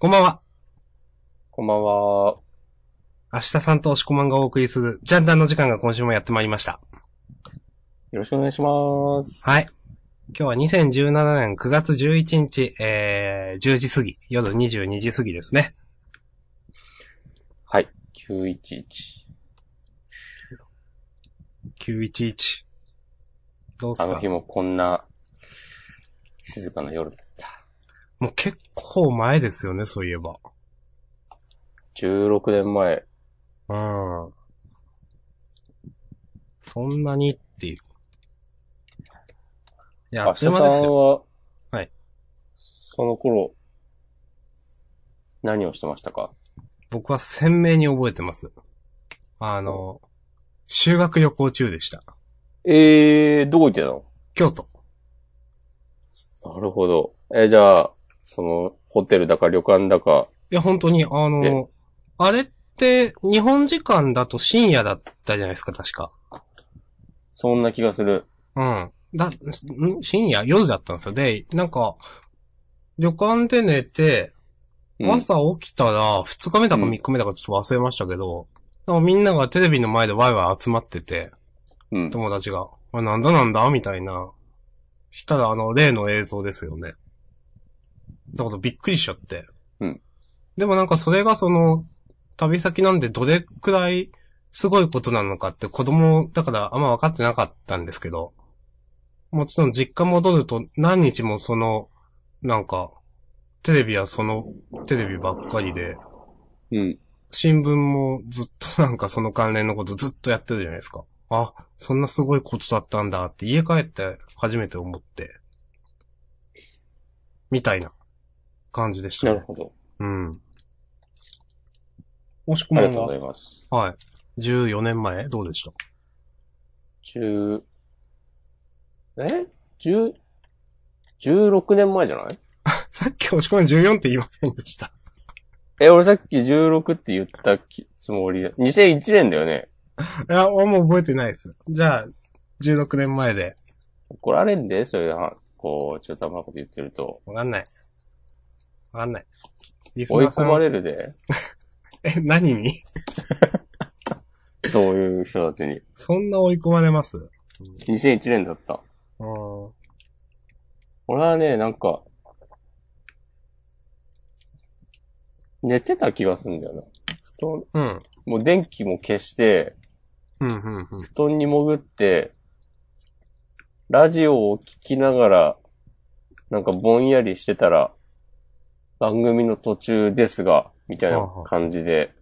こんばんは。こんばんは。明日さんと押し込まんがお送りする、ジャンダンの時間が今週もやってまいりました。よろしくお願いします。はい。今日は2017年9月11日、えー、10時過ぎ、夜22時過ぎですね。はい。911。911。どうすか？あの日もこんな、静かな夜だ。もう結構前ですよね、そういえば。16年前。うん。そんなにっていう。いや、あっというん間ですよ。は、はい。その頃、何をしてましたか？僕は鮮明に覚えてます。あの、修学旅行中でした。えー、どこ行ってたの？京都。なるほど。えーじゃあ、その、ホテルだか旅館だか、いや、本当に、あのえ、あれって、日本時間だと深夜だったじゃないですか、確か。そんな気がする。うん。だ、ん深夜夜だったんですよ。で、なんか、旅館で寝て、うん朝起きたら、二日目だかうん三日目だかちょっと忘れましたけど、なんかみんながテレビの前でワイワイ集まってて、うん。友達が、あなんだなんだ？みたいな。したら、あの、例の映像ですよね。だからびっくりしちゃって。うん。でもなんかそれがその、旅先なんでどれくらいすごいことなのかって子供だからあんま分かってなかったんですけど、もちろん実家戻ると何日もその、なんか、テレビはそのテレビばっかりで、うん。新聞もずっとなんかその関連のことずっとやってるじゃないですか。あ、そんなすごいことだったんだって家帰って初めて思って。みたいな感じでした、ね。なるほど。うん。押し込ありがとうございます。は？い。14年前？どうでした？10、え ?10、16年前じゃない？さっき押し込まん14って言いませんでした。え、俺さっき16って言ったきつもりだ。2001年だよね。いや、俺もう覚えてないです。じゃあ、16年前で。怒られんで、そういうは、こう、中途半端なこと言ってると。わかんない。わかんない。追い込まれるで。え、何に？そういう人たちに。そんな追い込まれます？2001年だった。うん。俺はね、なんか、寝てた気がするんだよな。布団、うん。もう電気も消して、うん、うん、うん。布団に潜って、ラジオを聞きながら、なんかぼんやりしてたら、番組の途中ですが、みたいな感じで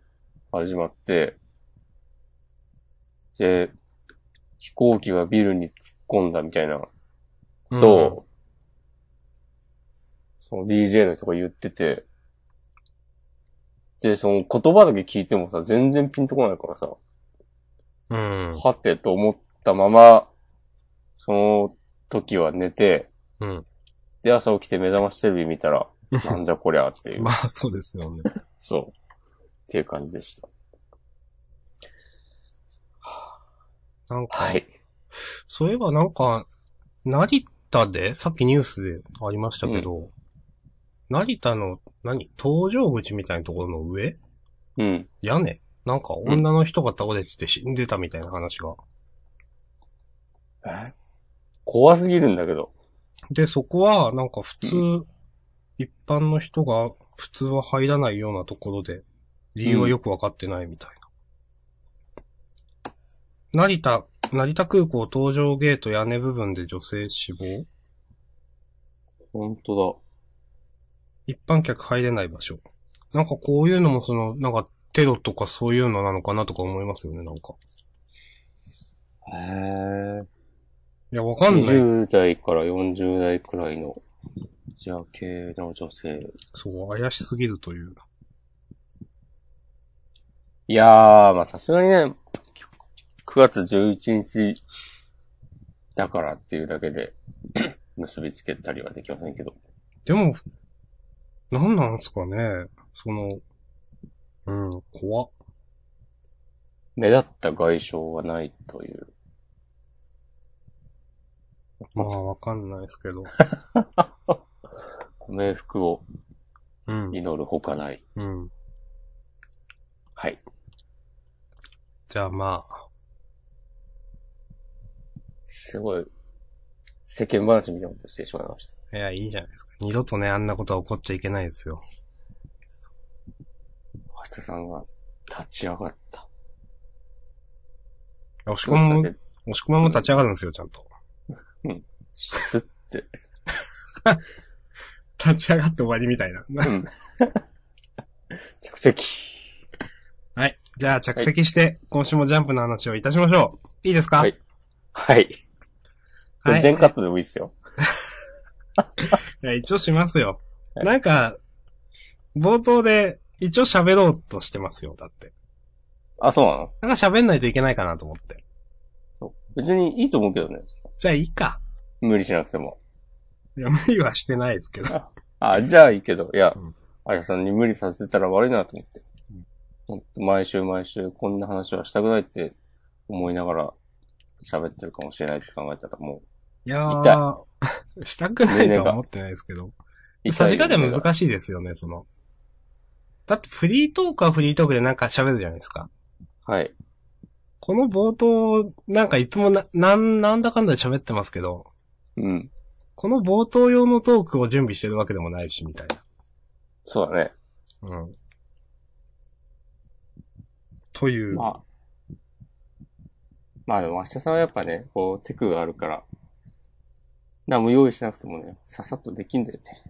始まって、で、飛行機がビルに突っ込んだみたいなうんと、その DJ の人が言ってて、で、その言葉だけ聞いてもさ、全然ピンとこないからさ、うん。はてと思ったまま、その時は寝て、うん。で、朝起きて目覚ましテレビ見たら、なんじゃこりゃっていう、まあ、そうですよね。そう。っていう感じでした。なんか、はい。そういえばなんか、成田で、さっきニュースでありましたけど、成田の、何搭乗口みたいなところの上？うん。屋根？なんか女の人が倒れてて死んでたみたいな話が。え？怖すぎるんだけど。で、そこは、なんか普通、一般の人が普通は入らないようなところで、理由はよくわかってないみたいな。成田、成田空港搭乗ゲート屋根部分で女性死亡？ほんと一般客入れない場所。なんかこういうのもその、なんかテロとかそういうのなのかなとか思いますよね、なんか。だ。へえ。いや、わかんない。20代から40代くらいの、アジア系の女性。そう、怪しすぎるという。いやー、まあさすがにね、9月11日だからっていうだけで、結びつけたりはできませんけど。でも、なんなんすかね。その、うん、怖っ。目立った外傷はないという。まあ、わかんないですけど。冥福をうん。祈るほかない。うん。はい。じゃあまあ、すごい、世間話みたいなことしてしまいました。いや、いいじゃないですか。二度とね、あんなことは起こっちゃいけないですよ。明日さんが立ち上がった。押し込まも、押し込まも立ち上がるんですよ、ちゃんと。スッて。立ち上がって終わりみたいな。うん。着席。はい。じゃあ着席して、今週もジャンプの話をいたしましょう。いいですか？はいはい。こはい。れ全カットでもいいですよ。いや、一応しますよ。はいなんか、冒頭で一応喋ろうとしてますよ、だって。あ、そうなの？なんか喋んないといけないかなと思って。そう。別にいいと思うけどね。じゃあいいか。無理しなくても。いや、無理はしてないですけど。あ、じゃあいいけど。いやうん、あやさんに無理させたら悪いなと思ってうん。ほんと毎週毎週こんな話はしたくないって思いながら喋ってるかもしれないって考えたらもいやー、したくないとは思ってないですけど。う。さじ加減い。難しいですよね、その。だってフリートークはフリートークでなんか喋るじゃないですか。はい。この冒頭、なんかいつもな、なん、なんだかんだで喋ってますけど、うん。この冒頭用のトークを準備してるわけでもないし、みたいそうだね。な。うん。という。まあ。まあでも明日さんはやっぱね、こう、テクがあるから、何も用意しなくてもね、ささっとできんだよね。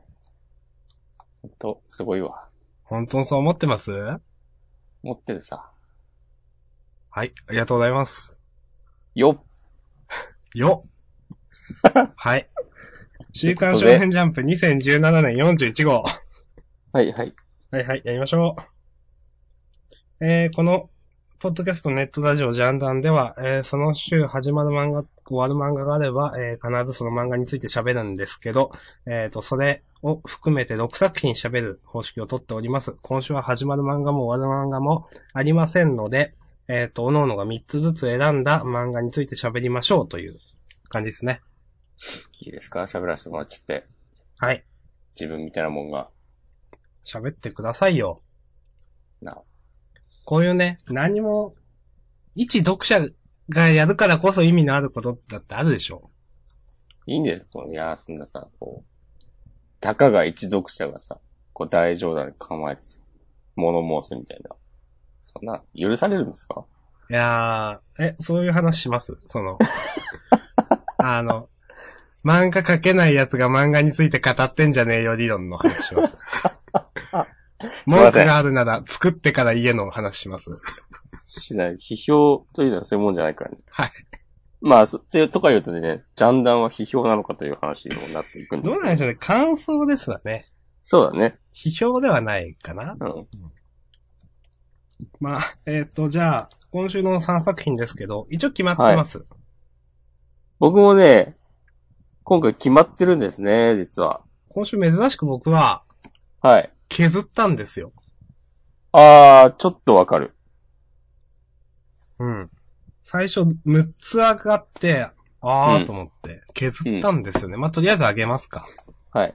ほんと、すごいわ。本当にそう思ってます？持ってるさ。はい、ありがとうございます。よっよっ はい。週刊少年ジャンプ2017年41号。はいはい。はいはい、やりましょう。えー、この、ポッドキャストネットラジオジャンダンでは、えー、その週始まる漫画、終わる漫画があれば、えー、必ずその漫画について喋るんですけど、えーと、それを含めて6作品喋る方式をとっております。今週は始まる漫画も終わる漫画もありませんので、えーと、各々が3つずつ選んだ漫画について喋りましょうという感じですね。いいですか？喋らせてもらっちゃって。はい。自分みたいなもんが。喋ってくださいよ。な。こういうね、何も、一読者がやるからこそ意味のあることだってあるでしょ。いいんですよ。いやー、そんなさ、こう、たかが一読者がさ、こう大冗談に構えてさ、物申すみたいな。そんな、許されるんですか？いやー、え、そういう話します？その、あの、漫画描けない奴が漫画について語ってんじゃねえよ理論の話します。文句があるなら作ってから家の話します。しない。批評というのはそういうもんじゃないからね。はい。まあ、そっていうとか言うとね、ジャンダンは批評なのかという話にもなっていくんですけどうなんでしょうね感想ですわね。そうだね。批評ではないかなうん。まあ、えっ、と、じゃあ、今週の3作品ですけど、一応決まってます。僕もね、今回決まってるんですね、実は。今週珍しく僕ははい。削ったんですよ。あー、ちょっとわかる。うん。最初、6つ上がって、あうんーと思って、削ったんですよね。まあ、とりあえず上げますか。はい。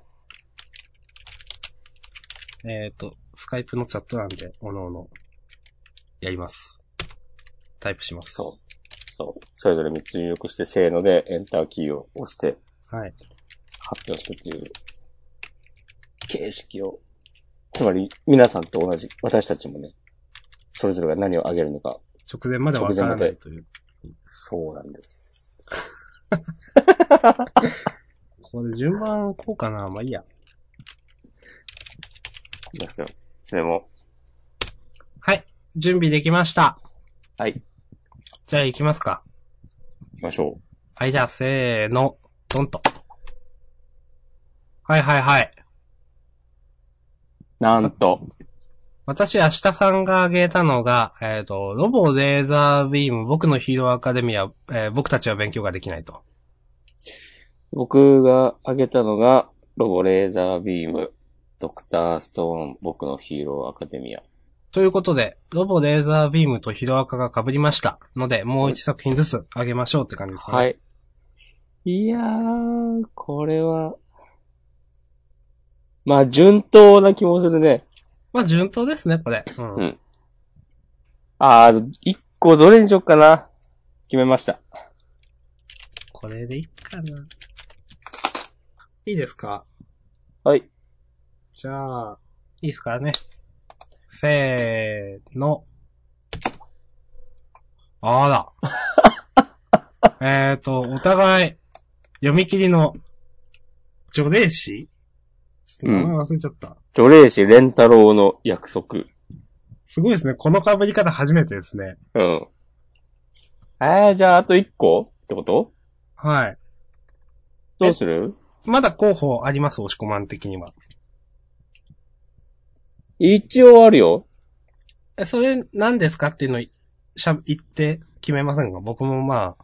えっ、と、スカイプのチャットなんで、おのおの、やります。タイプします。そうそう。それぞれ3つ入力して、せーのでエンターキーを押してはい。発表してという形式を。つまり、皆さんと同じ、私たちもね、それぞれが何をあげるのか、直前までわからないという。そうなんです。これ順番こうかなまあいいや。いきますよ。それも、はい。準備できました。はい。じゃあ行きますか。行きましょう。はい、じゃあ、せーの、ドンと。はいはいはい。なんと、私、明日さんが挙げたのが、えっ、と、ロボレーザービーム、僕のヒーローアカデミア、えー僕たちは勉強ができないと。僕が挙げたのが、ロボレーザービーム、ドクターストーン、僕のヒーローアカデミア。ということで、ロボレーザービームとヒロアカが被りました。ので、もう一作品ずつ挙げましょうって感じですかね。。はいい。いやー、これは、まあ、順当な気もするね。まあ、順当ですね、これ。うん。うんああ、一個どれにしよっかな。決めました。これでいいかな。いいですか？はい。じゃあ、いいですかね。せーの。あら。えっと、お互い、読み切りの、除霊師ちょっと名前忘れちゃった。除霊師レンタロウの約束。すごいですね。この被り方初めてですね。うん。えー、じゃああと一個ってこと？はい。どうする？まだ候補あります、押し込まん的には。一応あるよ。え、それ何ですかっていうのをしゃ、言って決めませんか？僕もま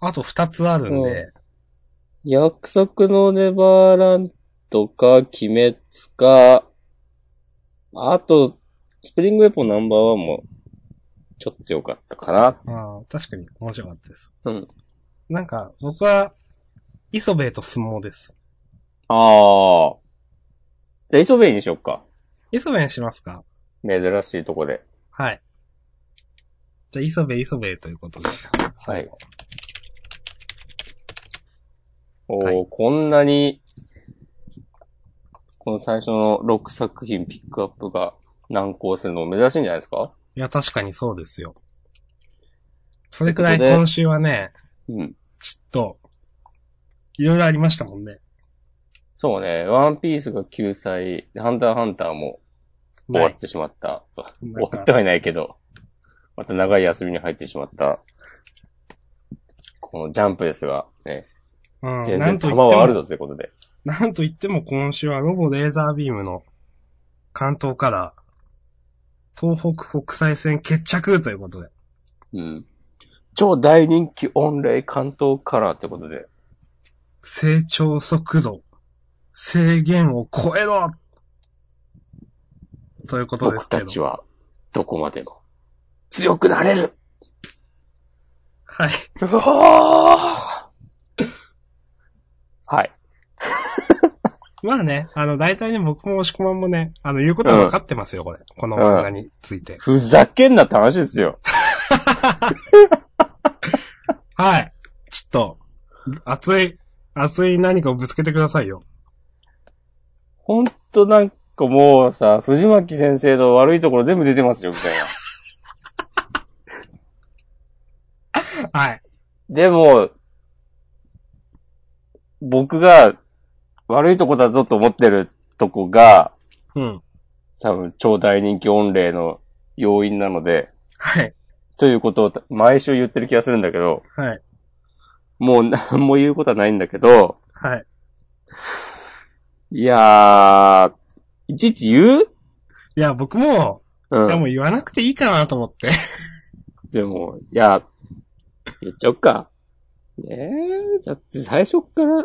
あ、あと二つあるんで、約束のネバーランドか、鬼滅か、あと、スプリングウェポンナンバーワンも、ちょっと良かったかな。ああ確かに面白かったです。うん。なんか、僕は、磯部と相撲です。ああ。じゃあ、磯部にしよっか。磯部にしますか？珍しいとこで。はい。じゃあ、磯部磯部ということで。はい。おー、はいこんなに、この最初の6作品ピックアップが難航するの珍しいんじゃないですか？いや、確かにそうですよ。それくらい今週はね、うん。ちょっと、いろいろありましたもんね。そうね、ワンピースが救済、ハンターハンターも終わってしまった。終わってはいないけど、また長い休みに入ってしまった。このジャンプですが、ね、うん、全然なんと言っても、弾はあるぞということで。なんと言っても今週はロボレーザービームの関東から東北国際線決着ということで。うん。超大人気御礼関東カラーってことで。成長速度、制限を超えろということで僕すけど。たちは、どこまでも、強くなれるはい。うわーはい。まあね、あの、大体ね、僕も押し込まんもね、あの、言うことは分かってますよ、これ。この漫画について。ふざけんなって話ですよ。はい。ちょっと、熱い、熱い何かをぶつけてくださいよ。ほんとなんかもうさ、藤巻先生の悪いところ全部出てますよ、みたいな。はい。でも、僕が悪いとこだぞと思ってるとこが、うん。多分超大人気御礼の要因なので、はい。ということを毎週言ってる気がするんだけど、はい。もう何も言うことはないんだけど、はい。いやー、いちいち言う？いや、僕も、う。いやもうん言わなくていいかなと思って。でも、いや、言っちゃおっか。ねえ、だって最初っから、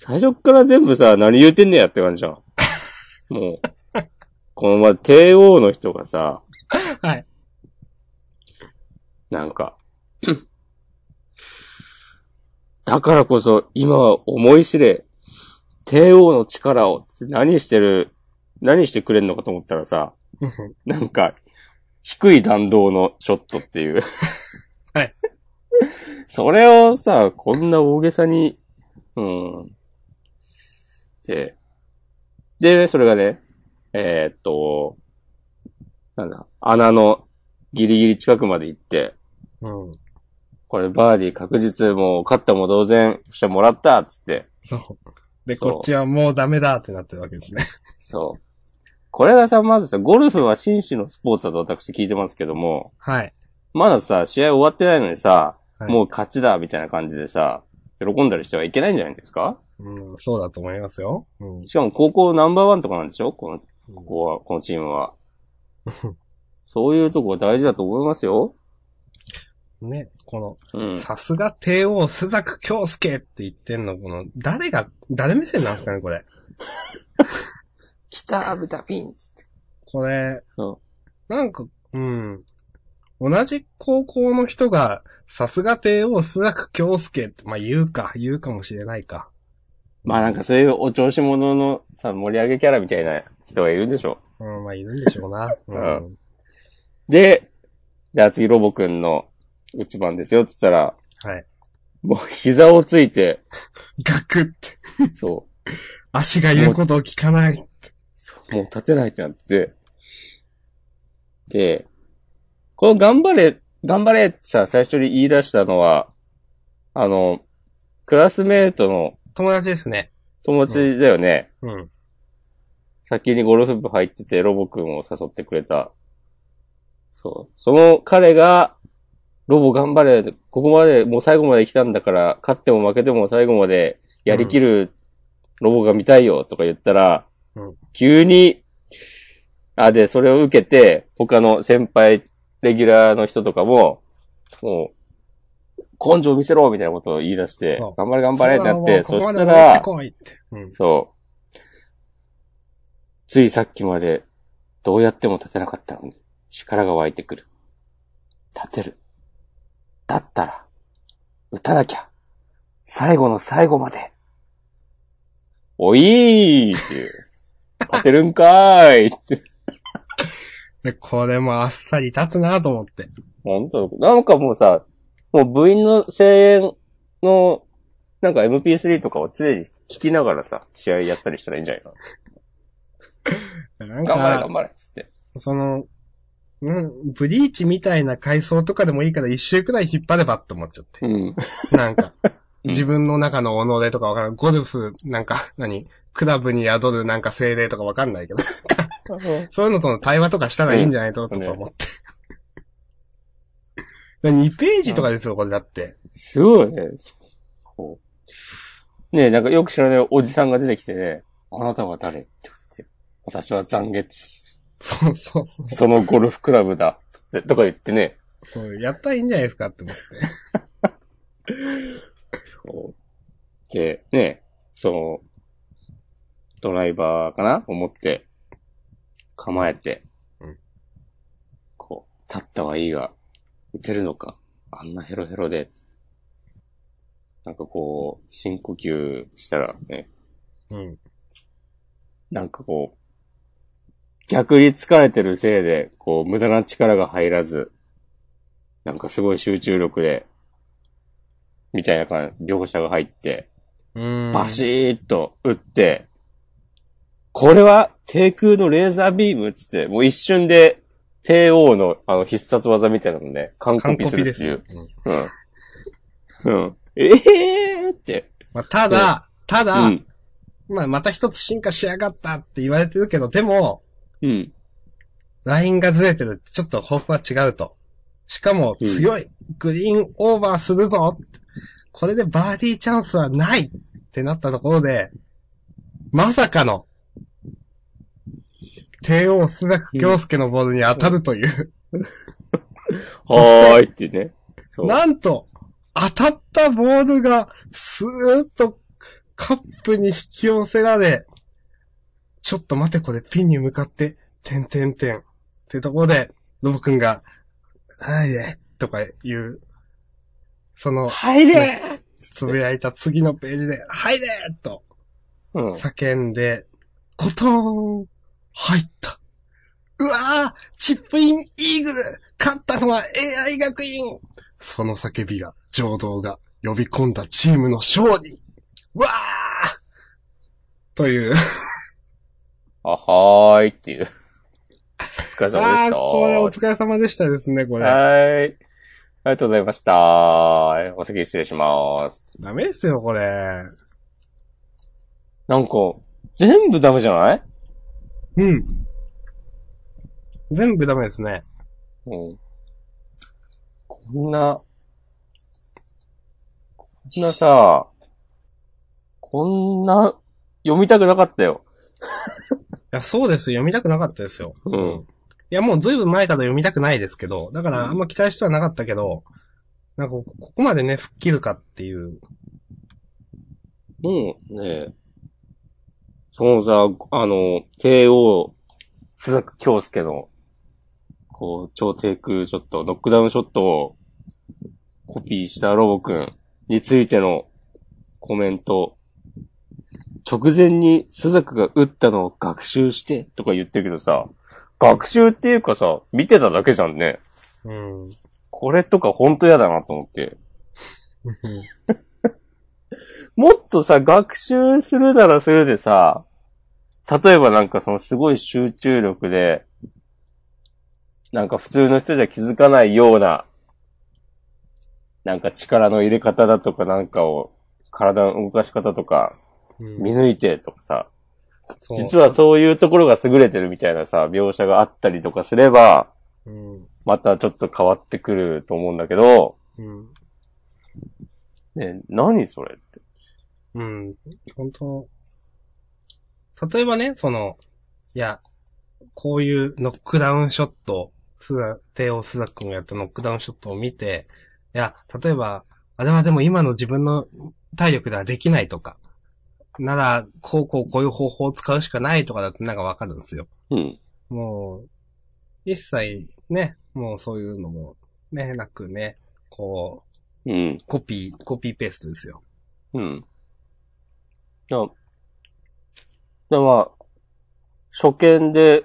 最初っから全部さ、何言うてんねやって感じじゃん。もう、このま、帝王の人がさ、はい。なんか、だからこそ今は思い知れ、帝王の力を何してる、何してくれんのかと思ったらさ、なんか、低い弾道のショットっていう。はい。それをさ、こんな大げさに、うん。で、で、それがね、えーっと、なんだ、穴のギリギリ近くまで行って、うん。これバーディー確実もう勝ったも同然してもらったっつって。そう。で、こっちはもうダメだってなってるわけですね。そう。これがさ、まずさ、ゴルフは紳士のスポーツだと私聞いてますけども、はい。まださ、試合終わってないのにさ、はいもう勝ちだみたいな感じでさ、喜んだりしてはいけないんじゃないですか？うん、そうだと思いますよ。うん。しかも高校ナンバーワンとかなんでしょ？この、ここは、このチームは。そういうとこ大事だと思いますよ。ね、この、うん。さすが帝王須作京介って言ってんの、この、誰が、誰目線なんですかね、これ。来たブザピンつって。これ、そなんか、うん。同じ高校の人が、さすが帝王須作京介って、まあ言うか、言うかもしれないか。まあなんかそういうお調子者のさ、盛り上げキャラみたいな人がいるんでしょうん、まあいるんでしょうな。う。うんで、じゃあ次ロボくんの打つ番ですよ、つったら、はい。もう膝をついて、ガクって。そう、足が言うことを聞かない。そうもう立てないってなって、で、この頑張れ、頑張れってさ、最初に言い出したのは、あの、クラスメートの友達ですね。友達だよね。うん。先にゴルフ部入っててロボくんを誘ってくれた。そう。その彼が、ロボ頑張れ、ここまで、もう最後まで来たんだから、勝っても負けても最後までやりきるロボが見たいよとか言ったら、うん急に、あ、で、それを受けて、他の先輩、レギュラーの人とかも、もう、根性見せろみたいなことを言い出して頑張れ頑張れってなって、そしたら。そう。ついさっきまで、どうやっても立てなかったのに、力が湧いてくる。立てる。だったら、打たなきゃ。最後の最後まで。おいーっていう。立てるんかーいって。で、これもあっさり立つなと思って。本当？なんかもうさ、もう部員の声援の、なんか MP3 とかを常に聞きながらさ、試合やったりしたらいいんじゃないかなんな。頑張れか頑、張れっつって。その、うん、ブリーチみたいな階層とかでもいいから一周くらい引っ張ればって思っちゃって。うん。なんか、うん自分の中の己とかわからん。ゴルフ、なんか、何？クラブに宿るなんか精霊とかわかんないけど。そういうのとの対話とかしたらいいんじゃないと、うんとか思って。2ページとかですよ、これだって。すごいね。こうねえ、なんかよく知らないおじさんが出てきてね、あなたは誰？って言って、私は残月。そうそうそう。そのゴルフクラブだ。つって、とか言ってね。そうやったらいいんじゃないですかって思って。そうで、ね、その、ドライバーかな？思って、構えて、うんこう、立ったはいいが、打てるのかあんなヘロヘロで。なんかこう、深呼吸したらね、うん。なんかこう、逆に疲れてるせいで、こう、無駄な力が入らず、なんかすごい集中力で、みたいな感じ、描写が入って、うん。バシーッと打って、これは低空のレーザービームっつって、もう一瞬で帝王のあの必殺技みたいなので、完コピすするっていう。。うんうん。うん。ええーって。まあ、ただ、ただ、うん。まあ、また一つ進化しやがったって言われてるけど、でも、うん。ラインがずれてるってちょっと抱負は違うと。しかも、強い、グリーンオーバーするぞこれでバーディーチャンスはないってなったところで、まさかの、帝王須崎京介のボールに当たるという。はーいっていうね。そう。なんと、当たったボールが、スーッとカップに引き寄せられ、ちょっと待てこれピンに向かって、てんてんてん。っていうところで、ロボくんが、はいで、とかいう、その、入れつぶやいた次のページで、はいでとうん。叫んで、コトーン入った。うわーチップインイーグル勝ったのは AI 学院その叫びが、情動が呼び込んだチームの勝利わーという。あはーいっていう。お疲れ様でした。これお疲れ様でしたですね、これ。はーい。ありがとうございました。お先失礼します。ダメですよ、これ。なんか、全部ダメじゃない？うん。全部ダメですね。うん。こんな、こんなさ、こんな、読みたくなかったよ。いや、そうです。読みたくなかったですよ。うん。いや、もうずいぶん前から読みたくないですけど、だからあんま期待してはなかったけど、なんかこここまでね、吹っ切るかっていう。もうね、そのさ、あの、帝王、須崎京介の、こう、超低空ショット、ノックダウンショットをコピーしたロボくんについてのコメント直前にスザクが撃ったのを学習してとか言ってるけどさ、学習っていうかさ、見てただけじゃんね。うん。これとかほんと嫌だなと思って。もっとさ、学習するならするでさ、例えばなんかそのすごい集中力で、なんか普通の人じゃ気づかないような、なんか力の入れ方だとかなんかを、体の動かし方とか、うん見抜いてとかさ、そう実はそういうところが優れてるみたいなさ、描写があったりとかすれば、うん。またちょっと変わってくると思うんだけど、うん。ね、何それって。うん。本当例えばね、その、いや、こういうノックダウンショット、スザ、帝王スザ君がやったノックダウンショットを見て、いや、例えば、あれはでも今の自分の体力ではできないとか、なら、こうこうこういう方法を使うしかないとかだってなんかわかるんですよ。うん。もう、一切ね、もうそういうのも、ね、なくね、こう、うん。コピー、コピーペーストですよ。うん。だだまあ、初見で、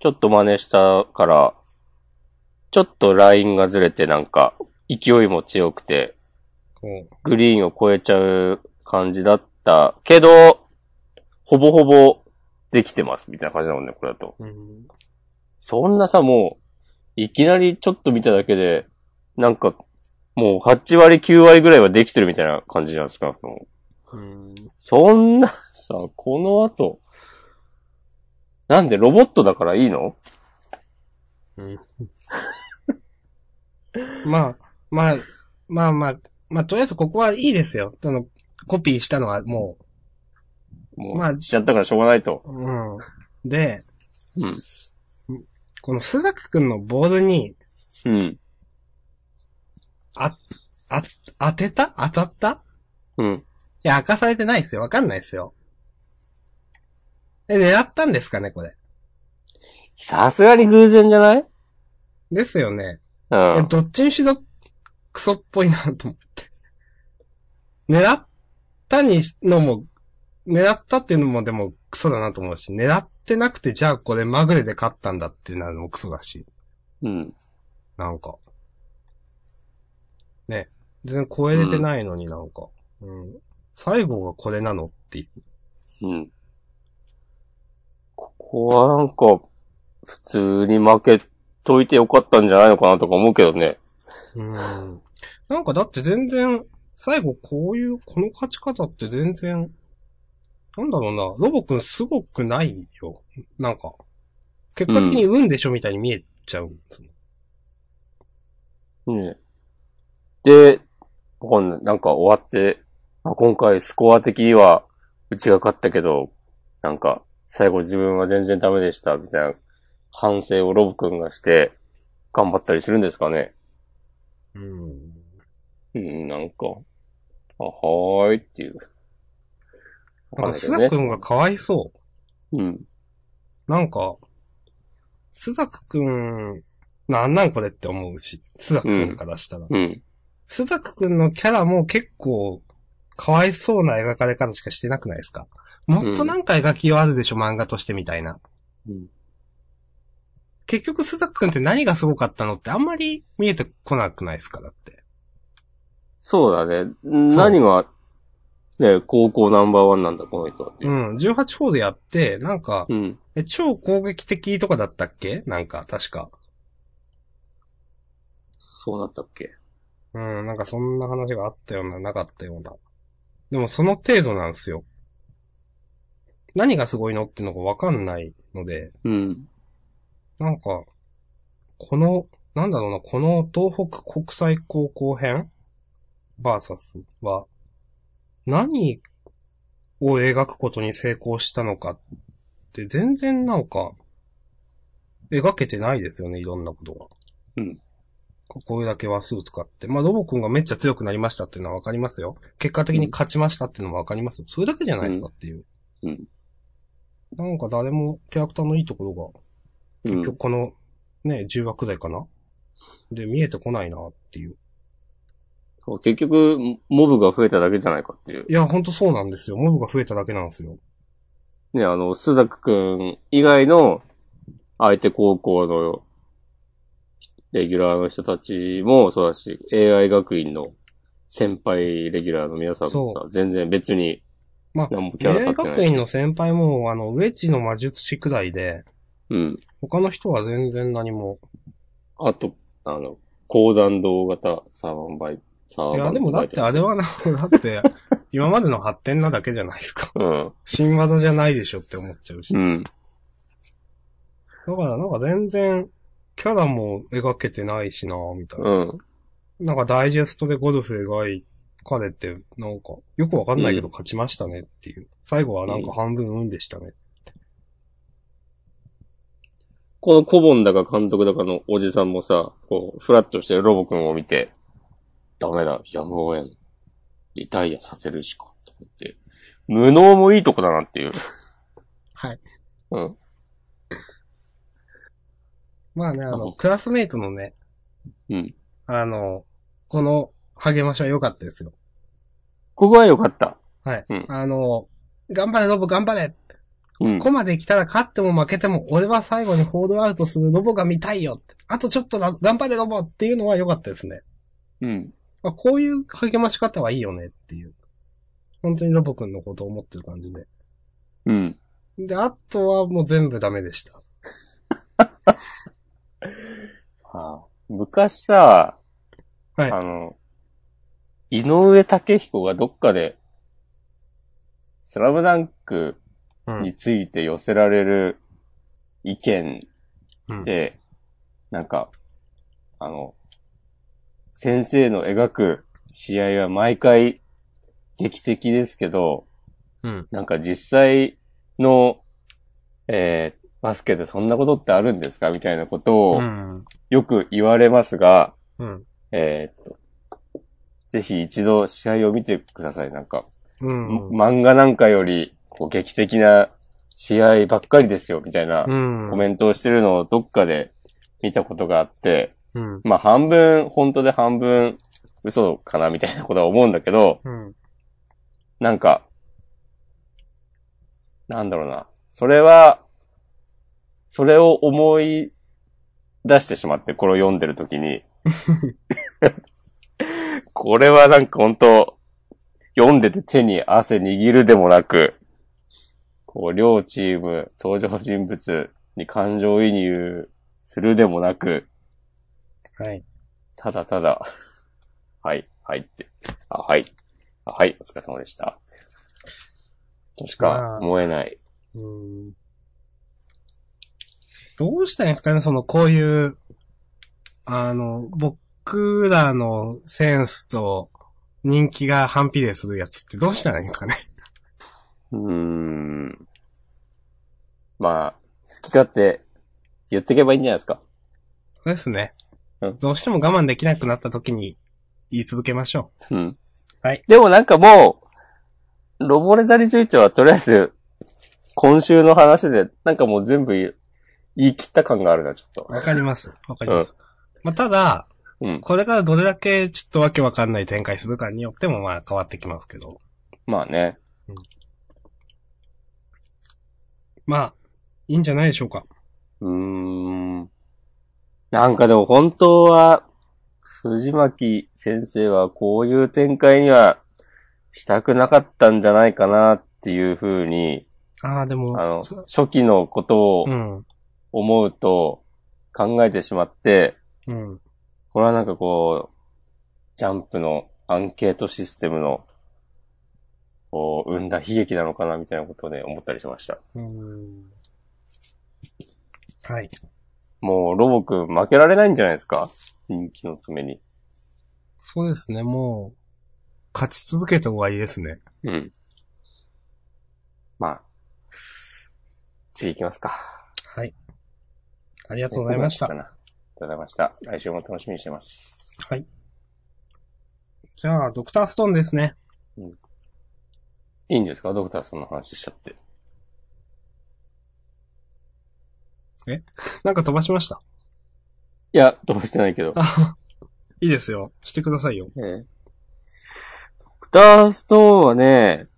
ちょっと真似したから、ちょっとラインがずれてなんか、勢いも強くて、グリーンを超えちゃう感じだったけど、ほぼほぼできてます、みたいな感じだもんね、これだと。うん、そんなさ、もう、いきなりちょっと見ただけで、なんか、もう8割9割ぐらいはできてるみたいな感じじゃないですか。うん、そんな さ、この後、なんでロボットだからいいの？まあ、まあ、まあまあ、まあ、とりあえずここはいいですよ。その、コピーしたのはももう、まあしちゃったからしょうがないと。う、うん。で、うん。このスザクくんのボールに、うん。あ、あ、当てた？当たった？うん。いや、明かされてないですよ。わかんないですよ。え、狙ったんですかね、これ。さすがに偶然じゃない？ですよね。うえ、ん。どっちにしろ、クソっぽいなと思って。狙ったにしのも、狙ったっていうのもでもクソだなと思うし、狙ってなくてじゃあこれまぐれで勝ったんだってなるのもクソだし。うん。なんか。ね。全然超えれてないのになんか。うん。最後がこれなのっていう。うん。ここはなんか、普通に負けといてよかったんじゃないのかなとか思うけどね。うん。なんかだって全然、最後こういう、この勝ち方って全然、なんだろうな、ロボくんすごくないよ。なんか、結果的に運でしょみたいに見えちゃう。ねで、わかんないなんか終わって、あ今回スコア的にはうちが勝ったけど、なんか最後自分は全然ダメでしたみたいな反省をロボ君がして頑張ったりするんですかね。うん。うん、なんか、あ、はーいっていう。なんか、スザくんがかわいそう。うん。なんか、スザクくん、なんなんこれって思うし、スザクくんからしたら。うん。スザクくんのキャラも結構、かわいそうな描かれ方しかしてなくないですか？もっとなんか描きようあるでしょ、漫画としてみたいな。うん。結局スザクくんって何がすごかったのってあんまり見えてこなくないですかだって。そうだね。何が、ね、高校ナンバーワンなんだ、この人はっていうう。ん、18ホールやって、なんか、うん。え超攻撃的とかだったっけ？なんか、確か。そうだったっけ？うん、なんかそんな話があったような、なかったような。でもその程度なんですよ。何がすごいのってのがわかんないので、うん。なんか、この、なんだろうな、この東北国際高校編？バーサスは、何を描くことに成功したのかって全然なんか、描けてないですよね、いろんなことが。うん。これだけ話数使って。まあ、ロボ君がめっちゃ強くなりましたっていうのはわかりますよ。結果的に勝ちましたっていうのもわかりますよ。それだけじゃないですかっていう。うん。なんか誰もキャラクターのいいところがうん結局。この、ね、10話くらいかな？で、見えてこないなっていう。結局、モブが増えただけじゃないかっていう。いや、ほんとそうなんですよ。モブが増えただけなんですよ。ね、あの、スザクくん以外の相手高校のレギュラーの人たちもそうだし、AI 学院の先輩レギュラーの皆さんもさそ、全然別にまあ、AI 学院の先輩も、あの、ウェッジの魔術師くらいで、うん。他の人は全然何も。あと、あの、高残動型サーバンバイ、サーバンいや、でもだってあれはな、だって、今までの発展なだけじゃないですか。うん。新技じゃないでしょって思っちゃうし。うん。だからなんか全然、キャラも描けてないしなみたいな。うん。なんかダイジェストでゴルフ描かれて、なんか、よくわかんないけど勝ちましたねっていう。最後はなんか半分運でしたね。このコボンだか監督だかのおじさんもさ、こう、フラッとしてるロボくんを見て、ダメだ、やむを得ん。リタイアさせるしか、と思って。無能もいいとこだなっていう。はい。うん。まあね、ああの、クラスメイトのね、うん。あの、この励ましは良かったですよ。ここは良かった。はい。うんあの、頑張れロボ頑張れうんこ。こまで来たら勝っても負けても、俺は最後にホールドアウトするロボが見たいよって。あとちょっとだ頑張れロボっていうのは良かったですね。うん。あこういう励まし方はいいよねっていう。本当にロボくんのことを思ってる感じで。うん。で、あとはもう全部ダメでした。はあ、昔さ、はいあの、井上武彦がどっかで、スラムダンクうん。について寄せられる意見うんで、なんか、あの、先生の描く試合は毎回劇的ですけど、うん。なんか実際の、えー、バスケでそんなことってあるんですか？みたいなことをうん。よく言われますが、うん。えーっと、ぜひ一度試合を見てください。なんか、うん。漫画なんかよりこう劇的な試合ばっかりですよ、みたいなうん。コメントをしてるのをどっかで見たことがあって、うん。まあ半分本当で半分嘘かなみたいなことは思うんだけど、うん。なんか、なんだろうな。それは、それを思い出してしまって、これを読んでるときに、これはなんか本当読んでて手に汗握るでもなく、こう、両チーム、登場人物に感情移入するでもなく、はい。ただただ、はい、はいって、あ、はい、あ、はい、お疲れ様でした。としか思えない。うん。どうしたらいいんですかねその、こういう、あの、僕らのセンスと人気が反比例するやつってどうしたらいいんですかね？うーん。まあ、好き勝手言ってけばいいんじゃないですか？そうですね。うんどうしても我慢できなくなった時に言い続けましょうん。はい。でもなんかもう、ロボレザについてはとりあえず、今週の話で、なんかもう全部言い切った感があるな、ちょっとう。。わかります。わかります。まあ、ただ、うん。これからどれだけちょっとわけわかんない展開するかによってもまあ変わってきますけど。まあね。まあ、いいんじゃないでしょうか。うーん。なんかでも本当は、藤巻先生はこういう展開にはしたくなかったんじゃないかなっていうふうに、ああ、でも、あの、そ初期のことをうん。思うと考えてしまって、うん。これはなんかこう、ジャンプのアンケートシステムの、こう、生んだ悲劇なのかなみたいなことをね、思ったりしました。うん。はい。もう、ロボくん負けられないんじゃないですか？人気のために。そうですね、もう、勝ち続けた方がいいですね。うん。まあ、次行きますか。はい。ありがとうございましたあ。りがとうございました。来週も楽しみにしてます。はい。じゃあ、ドクターストーンですね。いいんですか？ドクターその話しちゃって。なんか飛ばしました？いや、どうしてないけど。あ、いいですよ。してくださいよ。ええターストーンはね、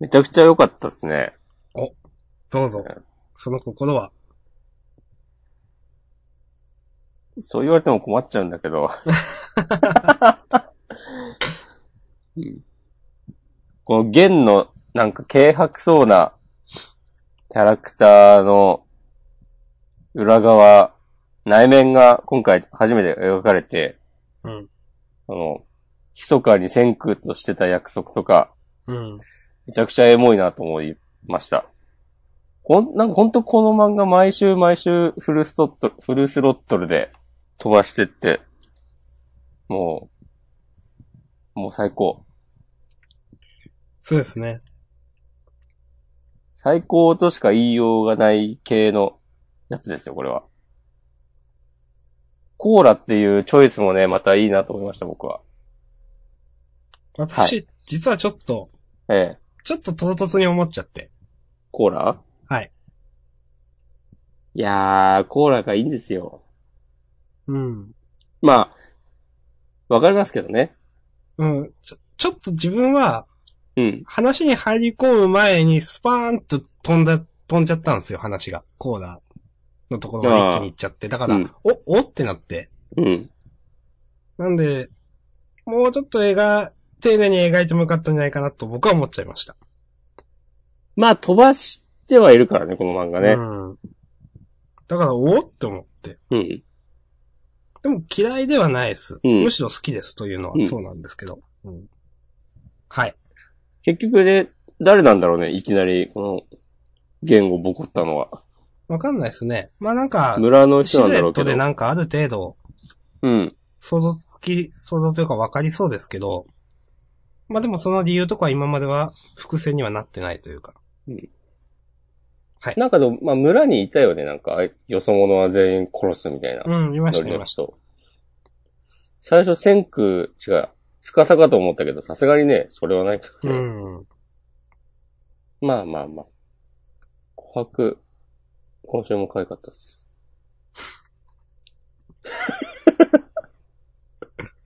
めちゃくちゃ良かったっすね。どうぞ。その心は。そう言われても困っちゃうんだけど。うんこの弦のなんか軽薄そうなキャラクターの裏側、内面が今回初めて描かれて、うん。あの、密かに先空としてた約束とか、うん。めちゃくちゃエモいなと思いました。ほん、なんかほんとこの漫画毎週毎週フルストットル、フルスロットルで飛ばしてって、もう、もう最高。そうですね。最高としか言いようがない系のやつですよ、これは。コーラっていうチョイスもね、またいいなと思いました、僕は。私、実はちょっと、ええ。ちょっと唐突に思っちゃって。コーラ？はい。いやー、コーラがいいんですよ。うん。まあ、わかりますけどね。うん。ちょ、ちょっと自分は、うん。話に入り込む前にスパーンと飛んだ、飛んじゃったんですよ、話が。コーラのところが一気に行っちゃって。だから、うんお、おってなって。うん。なんで、もうちょっと絵が、丁寧に描いてもよかったんじゃないかなと僕は思っちゃいました。まあ、飛ばしてはいるからね、この漫画ね。うん。だから、おって思って。うん。でも嫌いではないです。うんむしろ好きですというのうんはそうなんですけど。うんはい。結局ね、誰なんだろうね、いきなり、この、言語ボコったのは。わかんないですね。まあなんか、村の人なんだろうけど。でなんかある程度、うん。想像つき、想像というか分かりそうですけど、まあでもその理由とかは今までは伏線にはなってないというか。なんかでも、まあ、村にいたよね、なんか、よそ者は全員殺すみたいな。うん、見ました、ノリ見ました。最初、千空、違う、司かと思ったけど、さすがにね、それはないからね。うん。まあまあまあ。琥珀、今週も可愛かったです。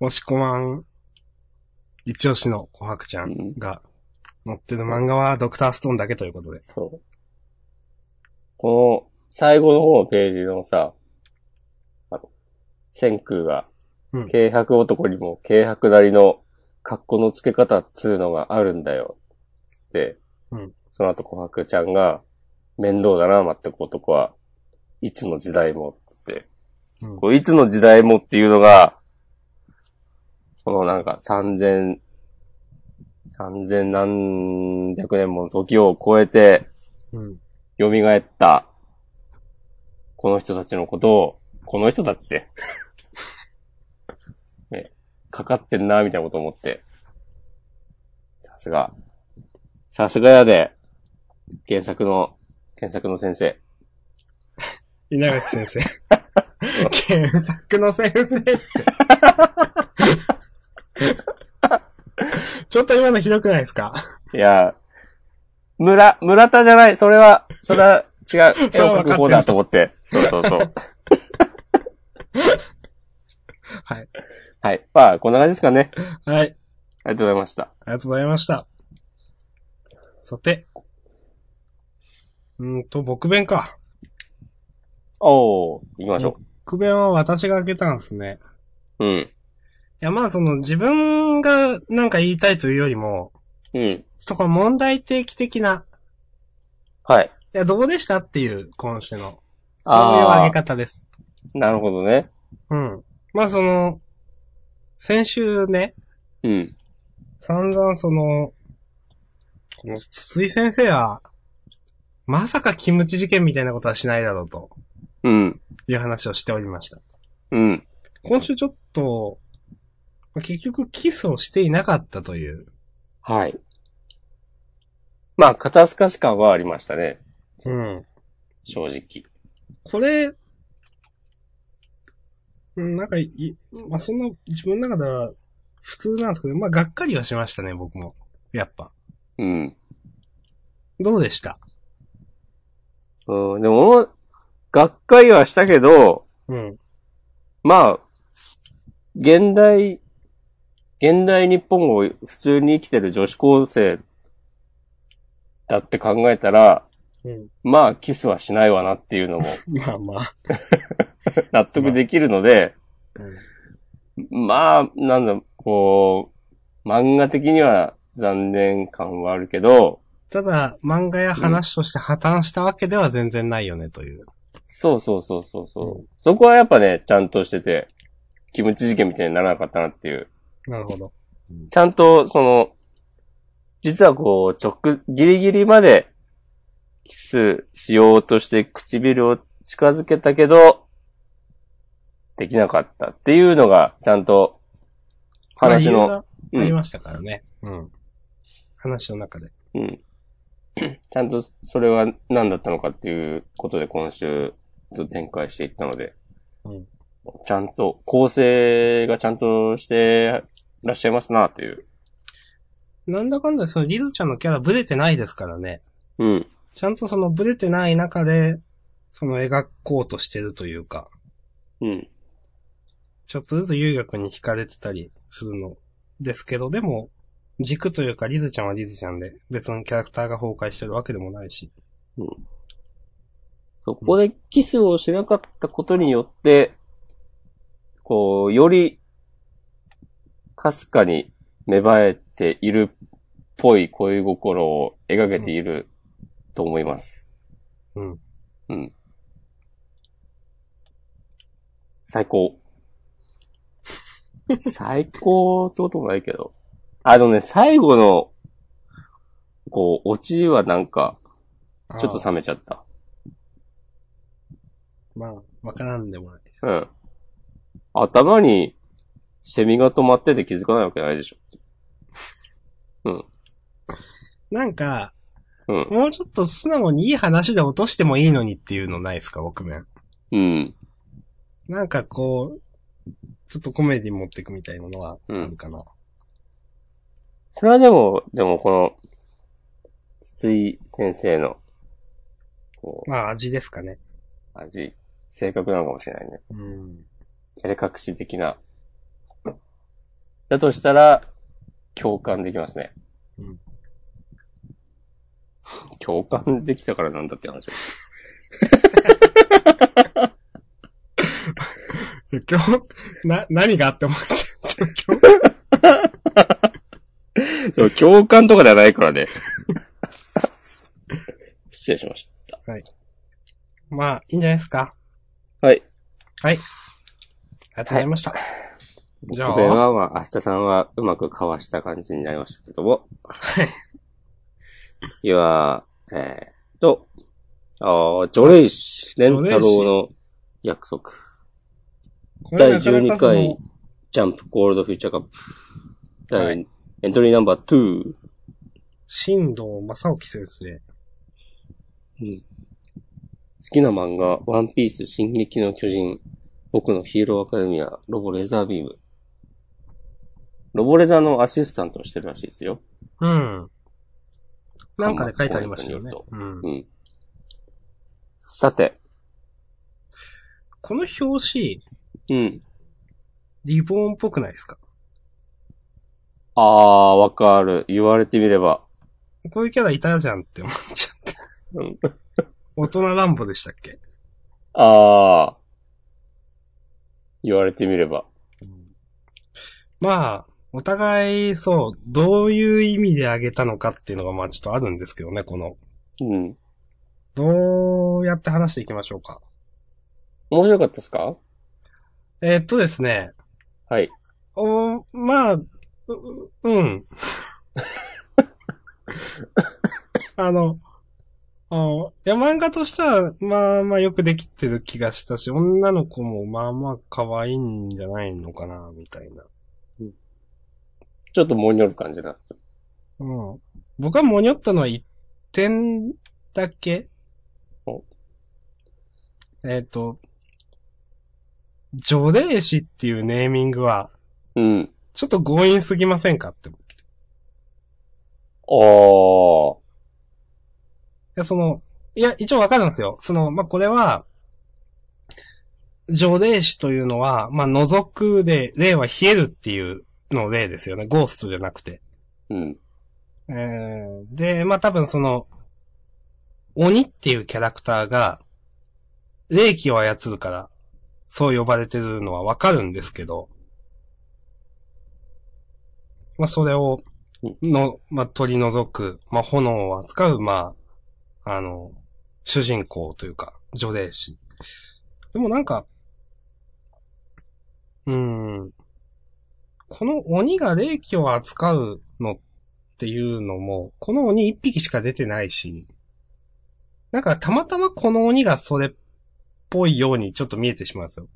もしこまん、一押しの琥珀ちゃうんんが載ってる漫画はドクターストーンだけということで。そう。この、最後の方のページのさ、あの、千空がうん、軽薄男にも軽薄なりの格好の付け方っつうのがあるんだよ。つって、うんその後琥珀ちゃんが、面倒だな、全く男は。いつの時代も、つって。うんこういつの時代もっていうのが、そのなんか3000、3000何百年もの時を超えて、うん。蘇った、この人たちのことを、この人たちで、ね、かかってんな、みたいなこと思って。さすが。さすがやで、原作の、原作の先生。稲垣先生。原作の先生って。ちょっと今のひどくないですか？いや、村、村田じゃない、それは、それは違う、絵を描く方だと思って。そうそうそう。はい。はい。まあ、こんな感じですかね。はい。ありがとうございました。ありがとうございました。さて。うーんと、僕弁か。おー、行きましょ僕弁は私が開けたんですね。う。うん。いや、まあその自分がなんか言いたいというよりも、うん。ちょっとこの問題提起的な、はい。いや、どうでしたっていう、今週の。そういう上げ方です。なるほどね。うん。まあその、先週ね、うん。散々その、この筒井先生は、まさかキムチ事件みたいなことはしないだろうとうん。いう話をしておりました。うん。今週ちょっと、まあ結局キスをしていなかったという。はい。まあ、肩透かし感はありましたね。うん。正直。これ、うんなんかい、まあそんな自分の中では普通なんですけど、まあがっかりはしましたね、僕も。やっぱ。うん。どうでした？うん、でも、がっかりはしたけど、うん。まあ、現代、現代日本を普通に生きてる女子高生だって考えたら、うん。まあ、キスはしないわなっていうのも まあまあ。納得できるので、うんまあ、なんだ、こう、漫画的には残念感はあるけど、ただ、漫画や話として破綻したわけでは全然ないよね、という。そうそうそうそうそう、うそこはやっぱね、ちゃんとしてて、キムチ事件みたいにならなかったなっていう。なるほど。ちゃんと、その、実はこう、直、ギリギリまで、キスしようとして唇を近づけたけど、できなかったっていうのが、ちゃんと、話の、まありましたからね。うん。話の中で。うん。ちゃんとそれは何だったのかっていうことで今週と展開していったので、うん。ちゃんと構成がちゃんとしてらっしゃいますなという。なんだかんだそのリズちゃんのキャラブレてないですからね。うん。ちゃんとそのブレてない中で、その描こうとしてるというか、うん。ちょっとずつ遊学に惹かれてたりするのですけど、でも、軸というかリズちゃんはリズちゃんで、別のキャラクターが崩壊してるわけでもないし。そこでキスをしなかったことによって、こう、より、かすかに芽生えているっぽい恋心を描けていると思います。うん。うん。最高。最高ってこともないけど。あのね、最後の、こう、オチはなんか、ちょっとさ、冷めちゃった。まあ、わからんでもないです。うん。頭に、セミが止まってて気づかないわけないでしょ。うん。なんか、うん。もうちょっと素直にいい話で落としてもいいのにっていうのないですか、僕面。うん。なんかこう、ちょっとコメディ持っていくみたいなのはあるかな。それはでも、でもこの、筒井先生の、こまあ味ですかね。う、味、性格なのかもしれないね。うん。照れ隠し的な。だとしたら、共感できますね。うん。共感できたからなんだって話。今日、な、何があって思っちゃう。今日。そう、共感とかではないからね。失礼しました。まあ、いいんじゃないですか。はい。はい。ありがとうございました。じゃあこれは、まあ、明日さんはうまくかわした感じになりましたけども。はい。次は、えー、と、あージョレイシ、レンタロウの約束。第12回ジャンプゴールドフューチャーカップ。第、はいエントリーナンバー2。新藤正興先生。うん好きな漫画、ワンピース、進撃の巨人、僕のヒーローアカデミア、ロボレザービーム。ロボレザーのアシスタントをしてるらしいですよ。うん。なんかで書いてありましたよね。うん。うん。さて、この表紙、うん。リボンっぽくないですか？あー、わかる。言われてみれば。こういうキャラいたじゃんって思っちゃって。うん。大人乱暴でしたっけ？あー。言われてみれば。まあ、お互い、そう、どういう意味であげたのかっていうのがまあちょっとあるんですけどね、この。うん。どうやって話していきましょうか。面白かったですか？えーっとですね、はい。おまあ、う、ううん。あの、あいや、漫画としては、まあまあよくできてる気がしたし、女の子もまあまあ可愛いんじゃないのかな、みたいな。ちょっともにょる感じだ。うん。僕はもにょったのは一点だけおえっ、と、除霊師っていうネーミングは、うん。ちょっと強引すぎませんかって。いあー。や、その、いや、一応わかるんですよ。その、まあ、これは、除霊師というのは、まあ、覗くで、霊は冷えるっていうの例ですよね。ゴーストじゃなくて。うん。えー、で、まあ、多分その、鬼っていうキャラクターが、霊気を操るから、そう呼ばれてるのはわかるんですけど、まあ、それを、の、まあ、取り除く、まあ、炎を扱う、まあ、あの、主人公というか、女霊師。でもなんか、うーん、この鬼が霊気を扱うのっていうのも、この鬼一匹しか出てないし、なんかたまたまこの鬼がそれっぽいようにちょっと見えてしまうんですよ。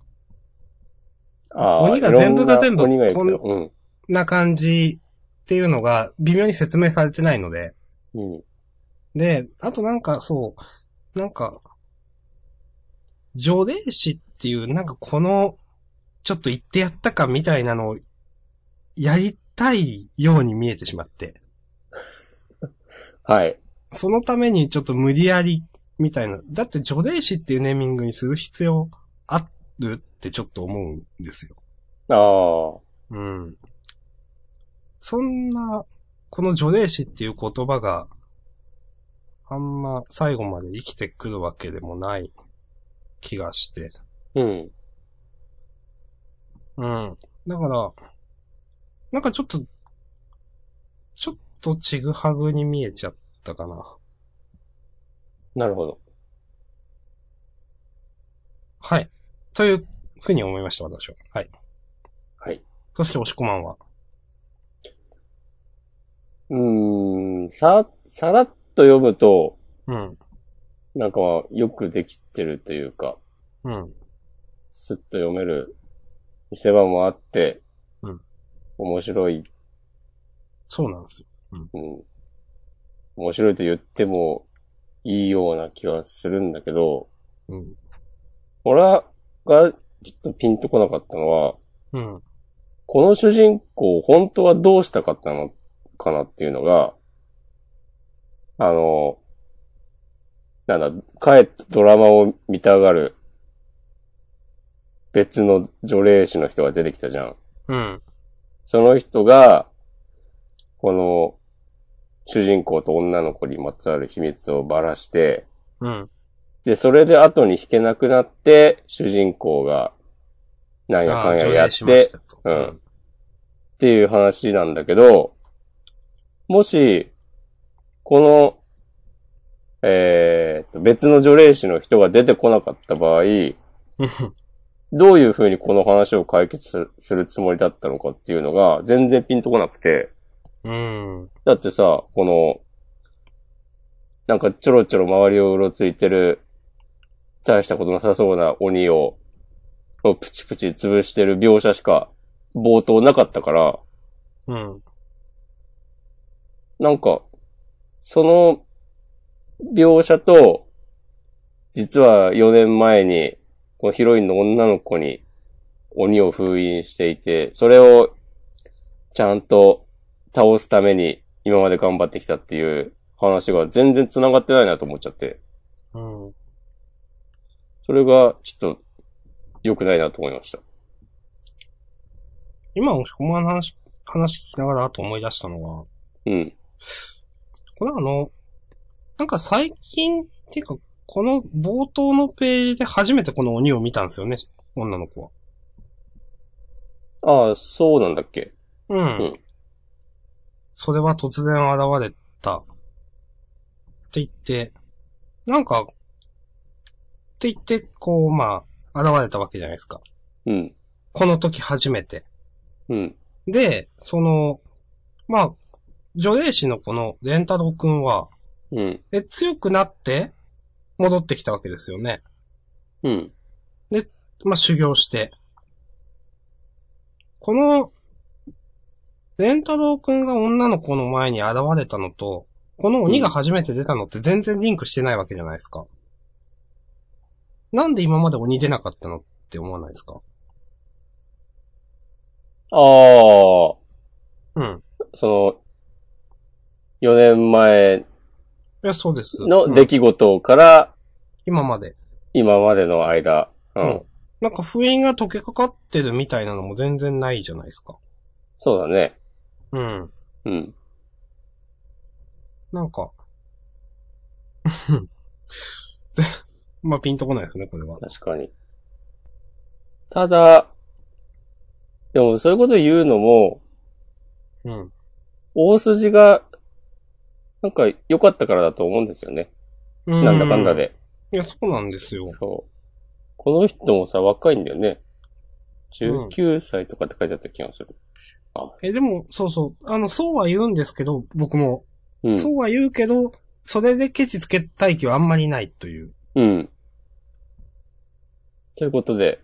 ああ。鬼が全部が全部いろんな感じっていうのが微妙に説明されてないので、うん。うん。で、あとなんかそう、なんか、除霊師っていう、なんかこの、ちょっと言ってやったかみたいなのを、やりたいように見えてしまって。はい。そのためにちょっと無理やり、みたいな。だって除霊師っていうネーミングにする必要あるってちょっと思うんですよ。ああ。うん。そんな、この除霊師っていう言葉が、あんま最後まで生きてくるわけでもない気がして。うん。うん。だから、なんかちょっと、ちょっとちぐはぐに見えちゃったかな。なるほど。はい。というふうに思いました、私は。はい。はい。そして、押し込まんは？うーん。さ、さらっと読むと、うん。なんかよくできてるというか、うん。スッと読める見せ場もあって、うん。面白い、そうなんですよ。うん。面白いと言ってもいいような気はするんだけど、うん。俺がちょっとピンとこなかったのは、うん。この主人公、本当はどうしたかったのかなっていうのが、あの、なんだ、帰ってドラマを見たがる、別の除霊師の人が出てきたじゃん。うん。その人が、この、主人公と女の子にまつわる秘密をばらして、うん。で、それで後に引けなくなって、主人公が、なんやかんややってうんっていう話なんだけど、もし、この、えーと、別の除霊師の人が出てこなかった場合、うん。どういう風にこの話を解決するつもりだったのかっていうのが全然ピンとこなくて、うん。だってさ、この、なんかちょろちょろ周りをうろついてる、大したことなさそうな鬼を、をプチプチ潰してる描写しか冒頭なかったから、うん。なんか、その描写と、実は4年前に、このヒロインの女の子に鬼を封印していて、それをちゃんと倒すために今まで頑張ってきたっていう話が全然繋がってないなと思っちゃって、うん。それがちょっと良くないなと思いました。今、押し込まんの話、話聞きながらあと思い出したのが、うん。これあの、なんか最近、っていうか、この冒頭のページで初めてこの鬼を見たんですよね、女の子は。ああ、そうなんだっけ？うん。うんそれは突然現れた。って言って、なんか、って言って、こう、まあ、現れたわけじゃないですか。うん。この時初めて。うん。で、その、まあ、女霊師のこのレンタロウくんは、うん。え、強くなって、戻ってきたわけですよね。うん。まあ、修行して。この、レンタロウくんが女の子の前に現れたのと、この鬼が初めて出たのって全然リンクしてないわけじゃないですか。なんで今まで鬼出なかったのって思わないですか？ああ、うん。その、4年前いや、そうです。のうん出来事から今まで。今までの間。ううんん。なんか封印が解けかかってるみたいなのも全然ないじゃないですか。そうだね。うん。うん。なんか、で まあ、ピンとこないですね、これは。確かに。ただ、でもそういうこと言うのも、うん。大筋が、なんか良かったからだと思うんですよね。なんだかんだ。で。いや、そうなんですよ。そう。この人もさ、若いんだよね。19歳とかって書いてあった気がする。え、でも、そうそう。あの、そうは言うんですけど、僕も。うん。そうは言うけど、それでケチつけたい気はあんまりないという。うん。ということで、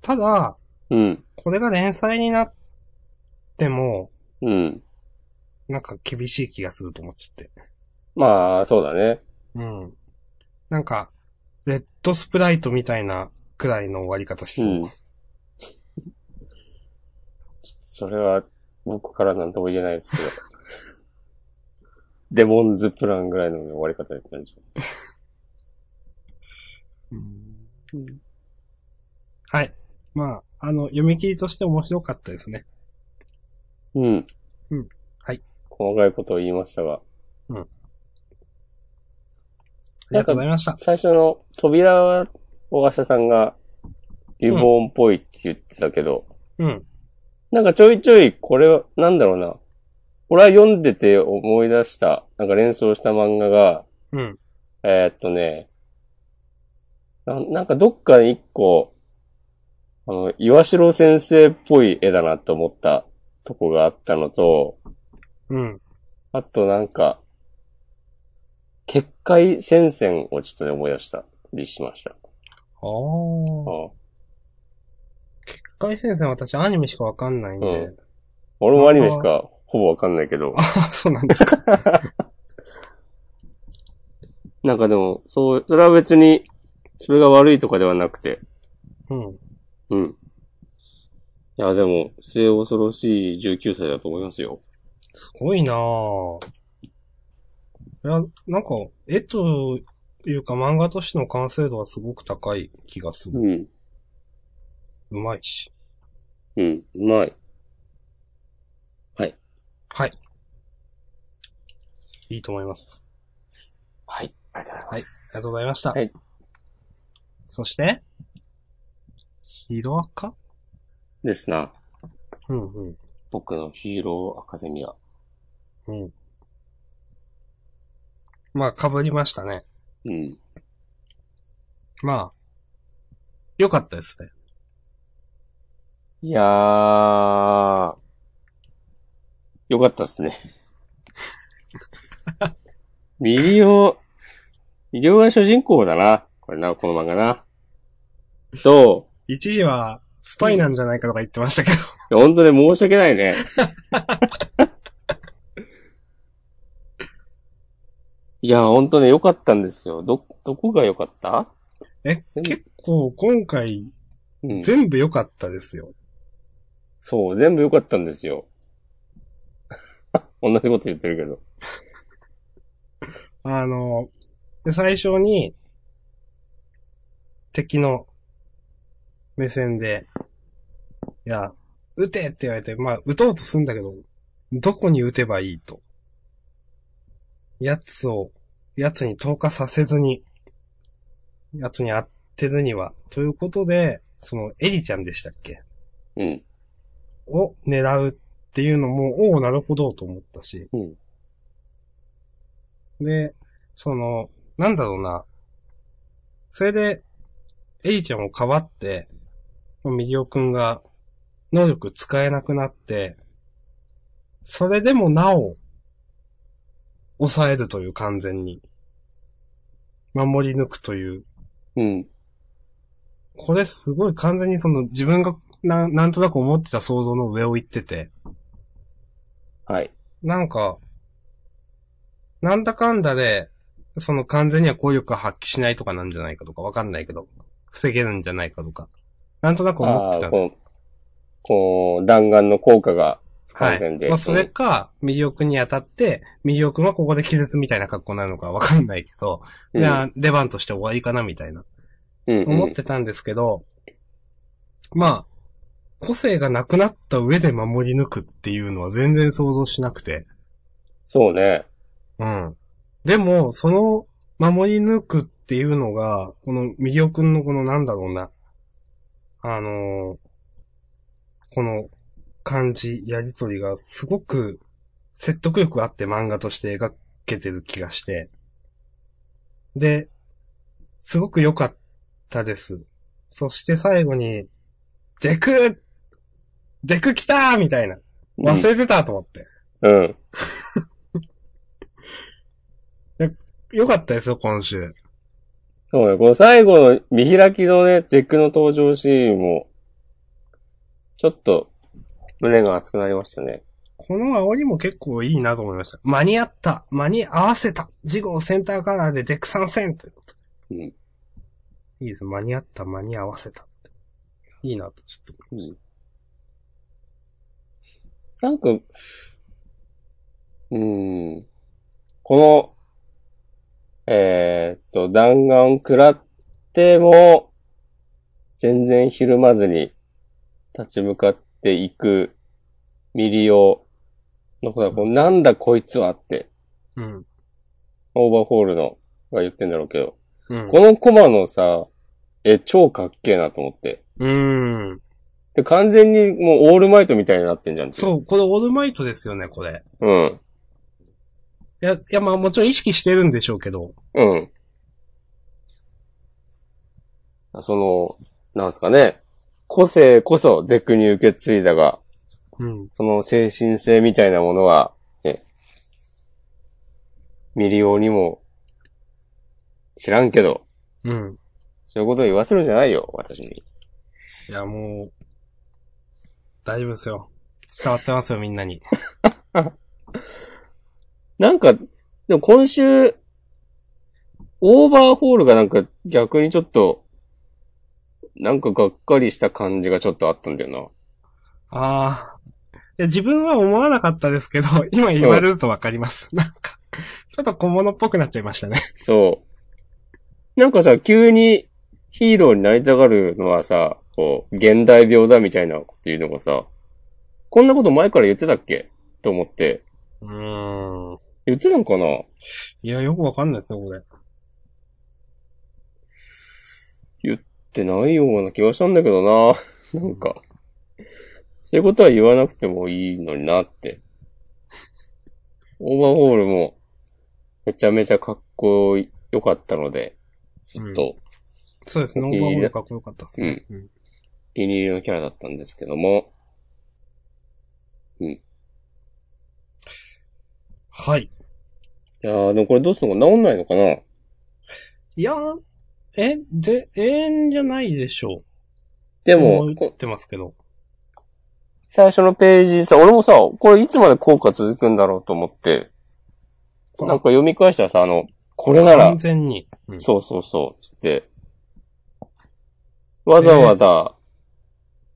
ただ、うん。これが連載になっても、うん。なんか厳しい気がすると思っちゃって。まあ、そうだね。うん。なんか、レッドスプライトみたいなくらいの終わり方しそう。うん。それは、僕からなんとも言えないですけど。デモンズプランぐらいの終わり方だったんでしょうんはい。まあ、あの、読み切りとして面白かったですね。う。うん。うん。はい。細かいことを言いましたが。ありがとうございました。最初の扉は、大橋さんが、リボーンっぽいって言ってたけど、うん。なんかちょいちょい、これは、なんだろうな。俺は読んでて思い出した、なんか連想した漫画が、うん。えーっとね、ななんかどっかに一個、あの、岩城先生っぽい絵だなと思ったとこがあったのと、うん。あとなんか、結界戦線をちょっとね思い出したりしました。ああ。うん結界戦線私アニメしかわかんないんで。うん俺もアニメしかほぼわかんないけど、あそうなんですか。なんかでも、そう、それは別に、それが悪いとかではなくて、うん。うん。いや、でも、末恐ろしい19歳だと思いますよ。すごいなぁ。いや、なんか、絵というか漫画としての完成度はすごく高い気がする。うん。うまいし。うん。うまい。はい。いいと思います。はい。ありがとうございはい。あります。がとうございました。はい。そして、ヒロアカ？ですな。うんうん。僕のヒーローアカデミア。うん。まあ、被りましたね。うん。まあ、よかったですね。いやー、よかったっすね。ミリオ、ミリオが主人公だな。これな、この漫画な。と、一時は、スパイなんじゃないかとか言ってましたけど。本当ね、申し訳ないね。いや、本当ね、良かったんですよ。ど、どこが良かった？え、結構今回、うん。全部良かったですよ。そう、全部良かったんですよ。同じこと言ってるけど。あの、で最初に、敵の目線で、いや、撃てって言われて、まあ、撃とうとするんだけど、どこに撃てばいいと。奴を、奴に投下させずに、奴に当てずには、ということで、その、エリちゃんでしたっけ？うん。を狙うっていうのも、おおなるほどと思ったし。うん。で、その、なんだろうな。それで、エリちゃんをかばって、ミリオくんが能力使えなくなって、それでもなお、抑えるという完全に。守り抜くという。うん。これすごい完全にその自分がななんとなく思ってた想像の上を行ってて。はい。なんか、なんだかんだで、その完全には効力が発揮しないとかなんじゃないかとかわかんないけど、防げるんじゃないかとか、なんとなく思ってたんですよ。この、この弾丸の効果が。完全で。まあそれか、ミリオ君に当たって、ミリオ君はここで気絶みたいな格好になるのかわかんないけど、うん、じゃあ出番として終わりかなみたいな、うん、うん思ってたんですけど、まあ、個性がなくなった上で守り抜くっていうのは全然想像しなくて。そうね。うん。でも、その守り抜くっていうのが、このミリオくんのこのなんだろうな。あのーこの感じ、やりとりがすごく説得力あって漫画として描けてる気がして。で、すごく良かったです。そして最後に、デクデク来たーみたいな。忘れてたと思って。うん。うん。良かったですよ、今週。そうね。この最後の見開きのね、テックの登場シーンも、ちょっと、胸が熱くなりましたね。この煽りも結構いいなと思いました。間に合った間に合わせた事後センターカラーでデク参戦ということうん。で。いいです。間に合った間に合わせた。いいなと、ちょっと。うんなんか、うーん。この、えーっと、弾丸食らっても、全然ひるまずに立ち向かっていくミリオのことは、こうなんだこいつはって、うん。オーバーホールのが言ってんだろうけど、うん。このコマのさ、え、超かっけえなと思って。うーん。で、完全にもうオールマイトみたいになってんじゃん。そう、これオールマイトですよね、これ。う。うん。いや、いや、まあもちろん意識してるんでしょうけど。うん。その、なんすかね。個性こそデクに受け継いだが、うん。その精神性みたいなものは、ね、ミリオにも知らんけど、うん。そういうことを言わせるんじゃないよ、私に。いや、もう、大丈夫ですよ。伝わってますよ、みんなに。なんか、でも今週、オーバーホールがなんか逆にちょっと、なんかがっかりした感じがちょっとあったんだよああ。いや、自分は思わなかったですけど、今言われるとわかります。なんか、ちょっと小物っぽくなっちゃいましたね。な。そう。なんかさ、急にヒーローになりたがるのはさ、こう、現代病だみたいなっていうのがさ、こんなこと前から言ってたっけ？と思って、うーん。言ってたのかな？いや、よくわかんないですね、これ。ってないような気がしたんだけどな。なんか、そういうことは言わなくてもいいのになって。オーバーホールも、めちゃめちゃかっこよかったので、ずっとそうですね、オーバーホールかっこよかったですね。うん。気に入りのキャラだったんですけども、はい。いやー、でもこれどうするのか治んないのかな？いや、え、で、永遠じゃないでしょう。でも、言こってますけど。最初のページさ、俺もさ、これいつまで効果続くんだろうと思って、なんか読み返したらさ、あの、これなら完、全に。うんそうそうそう、つって。わざわざ、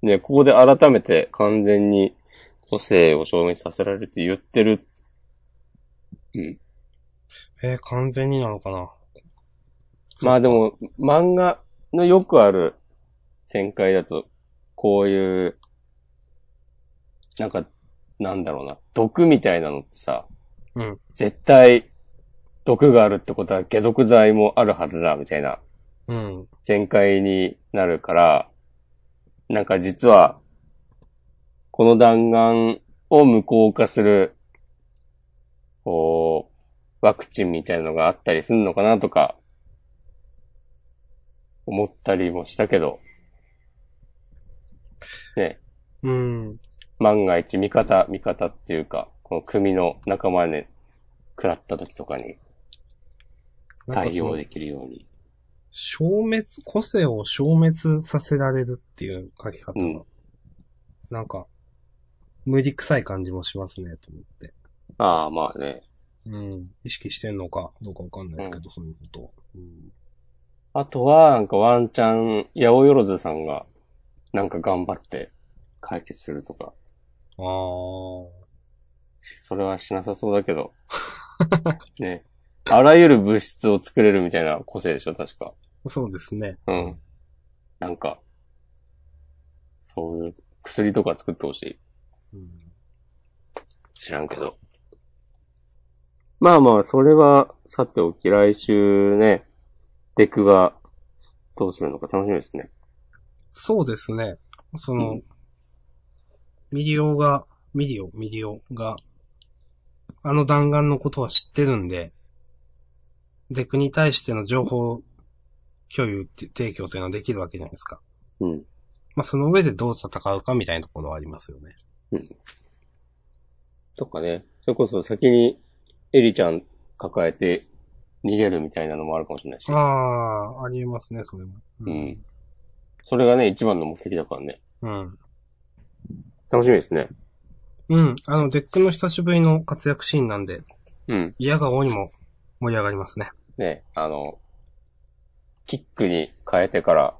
ね、ここで改めて完全に個性を証明させられるって言ってる。うん。えー完全になのかな。まあでも、漫画のよくある展開だと、こういう、なんか、なんだろうな、毒みたいなのってさ、うん。絶対、毒があるってことは解毒剤もあるはずだ、みたいなうん。展開になるから、なんか実は、この弾丸を無効化する、こう、ワクチンみたいなのがあったりするのかなとか、思ったりもしたけど、ね、うん。万が一味方、味方っていうか、この組の仲間に食らった時とかに対応できるように。消滅、個性を消滅させられるっていう書き方が、うんなんか、無理臭い感じもしますね、と思って。ああ、まあね。うん。意識してんのかどうかわかんないですけど、そういうことを。うん。あとは、なんかワンチャン、八百万さんが、なんか頑張って解決するとか。あー。それはしなさそうだけど。ね。あらゆる物質を作れるみたいな個性でしょ、確か。そうですね。うん。なんか、そういう薬とか作ってほしい。うん知らんけど。まあまあ、それは、さておき、来週ね、デクが、どうするのか楽しみですね。そうですね。その、うんミリオが、ミリオ、ミリオが、あの弾丸のことは知ってるんで、デクに対しての情報共有って提供というのはできるわけじゃないですか。うん。まあ、その上でどう戦うかみたいなところはありますよね。とかね、それこそ先に、エリちゃん抱えて逃げるみたいなのもあるかもしれないし。ああ、ありえますね、それも。う。ん。それがね、一番の目的だからね。うん。楽しみですね。うん。あの、デクの久しぶりの活躍シーンなんで、うん。否が応にも盛り上がりますね。ね、あの、キックに変えてから、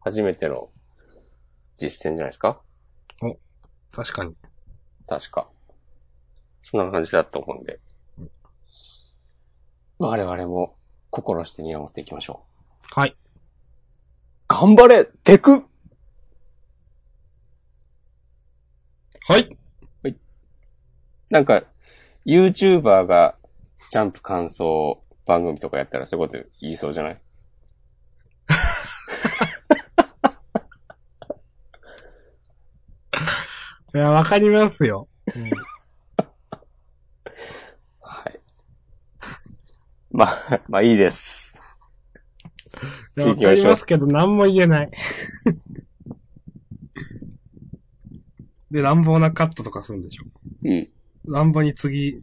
初めての実戦じゃないですか？確かに。確か。そんな感じだと思うんで。我々も心して見守っていきましょう。はい。頑張れデクはい。なんか、YouTuber がジャンプ感想番組とかやったらそういうこと言いそうじゃない？いや、わかりますよ。はい。まあ、まあいいです。いやわか次行きましょうりますけど、何も言えない。で、乱暴なカットとかするんでしょ。うん。乱暴に次、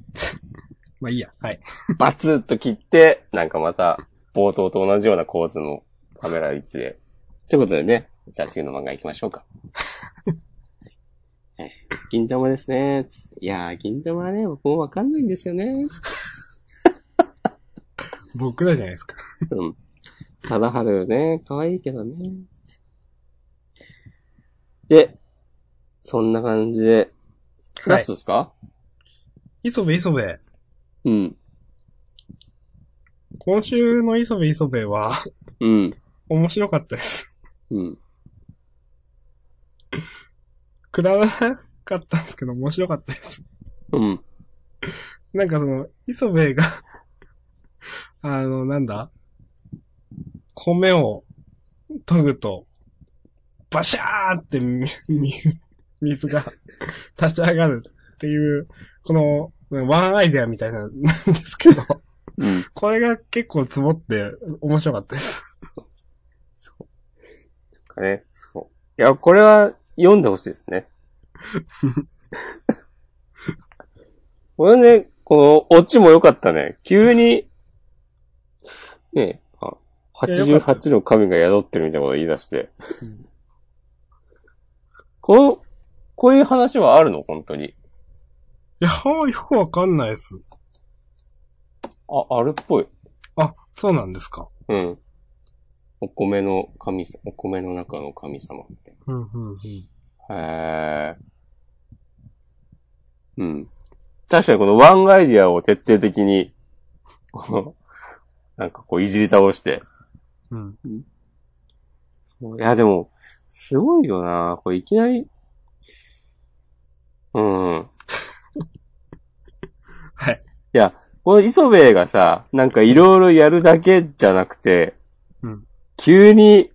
まあいいや。はい。バツッと切って、なんかまた、冒頭と同じような構図のカメラ位置で。ということでね、じゃあ次の漫画行きましょうか。え ー銀玉ですね。ついやー、銀玉はね、僕もわかんないんですよね。僕らじゃないですか。うん。貞治ね、可愛いけどね。で、そんな感じで、ラストですか、磯部磯部。うん。今週の磯部磯部は、うん。面白かったです。うん。くだらなかったんですけど、面白かったです。うん。なんかその、磯部が、あの、なんだ？米を研ぐと、バシャーってみみ水が 立ち上がるっていう、この、ワンアイデアみたいなんですけど、うん。これが結構積もって面白かったです。そう。なんかね、そう。いや、これは読んでほしいですね。これね、このオチも良かったね。急に、ねあ、いや良かっ88の神が宿ってるみたいなこと言い出して。うんこの、こういう話はあるの？本当に。いや、よくわかんないです。あ、あるっぽい。あ、そうなんですか。うん。お米の神様、お米の中の神様みたいうん、うん、うん。な。へー。うん。確かにこのワンアイディアを徹底的に、こ のなんかこういじり倒して。うん。いやでも、すごいよなこれいきなり、うん。はい。いや、この磯部がさ、なんかいろいろやるだけじゃなくて、うん。急に、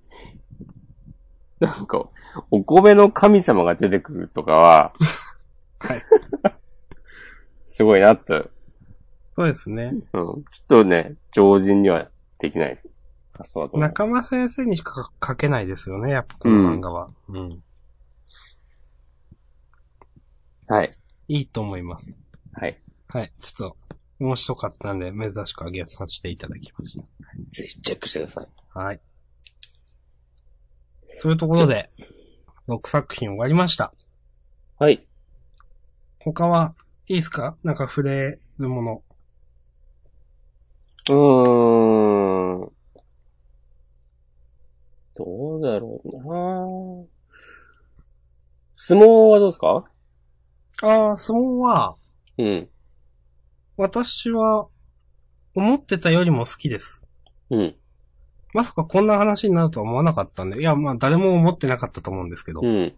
なんか、お米の神様が出てくるとかは、はい。すごいなって、そうですね。うん。ちょっとね、常人にはできないです。発想だと思います仲間先生にしか書けないですよね、やっぱこの漫画は。うん。はい。いいと思います。はい。はい。ちょっと、面白かったんで、珍しく上げさせていただきましぜひチェックしてください。た。はい。そういうところで、6作品終わりました。はい。他はいいですか？なんか触れるもの。うーん。どうだろうな相撲はどうですか？ああ、相撲は、うん。私は、思ってたよりも好きです。うん。まさかこんな話になるとは思わなかったんで、いや、まあ誰も思ってなかったと思うんですけど、うん。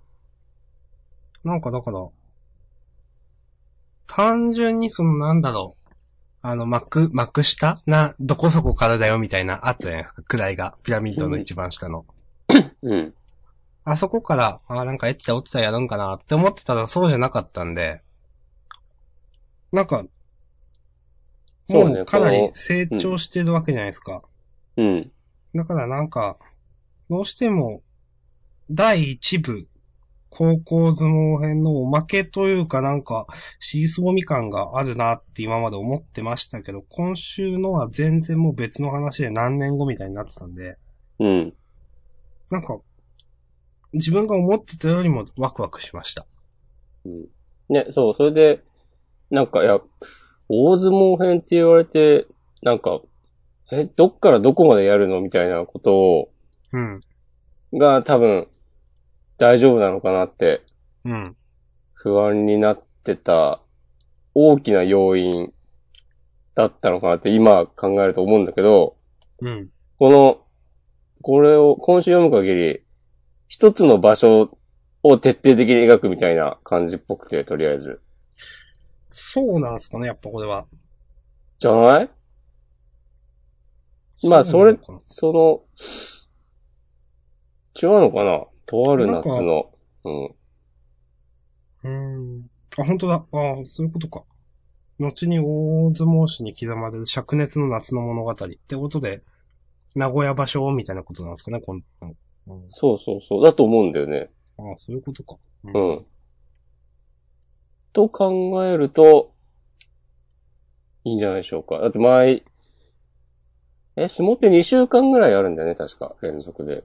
なんかだから、単純にそのなんだろう、あの、幕、幕下？な、どこそこからだよみたいな、あったじゃないですか、位が、ピラミッドの一番下の。うん。あそこから、あなんかエッチャオッチャやるんかなって思ってたらそうじゃなかったんで、なんか、もうかなり成長してるわけじゃないですか。うん。だからなんか、どうしても、第一部、高校相撲編のおまけというかなんか、シーソーみ感があるなって今まで思ってましたけど、今週のは全然もう別の話で何年後みたいになってたんで、うん。なんか、自分が思ってたよりもワクワクしました。うん。ね、そう、それで、なんか、いや、大相撲編って言われて、なんか、え、どっからどこまでやるのみたいなことを、うん。が多分、大丈夫なのかなってうん。不安になってた大きな要因だったのかなって今考えると思うんだけど、うん。この、これを今週読む限り、一つの場所を徹底的に描くみたいな感じっぽくて、とりあえず。そうなんですかね、やっぱこれは。じゃない？まあそうなのかな？その、違うのかな？とある夏の、うん。うーん。あ、本当だ。ああ、そういうことか。後に大相撲史に刻まれる灼熱の夏の物語ってことで、名古屋場所みたいなことなんですかね、こんうんそうそうそう。だと思うんだよね。ああ、そういうことか。ううん。と考えると、いいんじゃないでしょうか。だって前、え、相撲って2週間ぐらいあるんだよね、確か。連続で。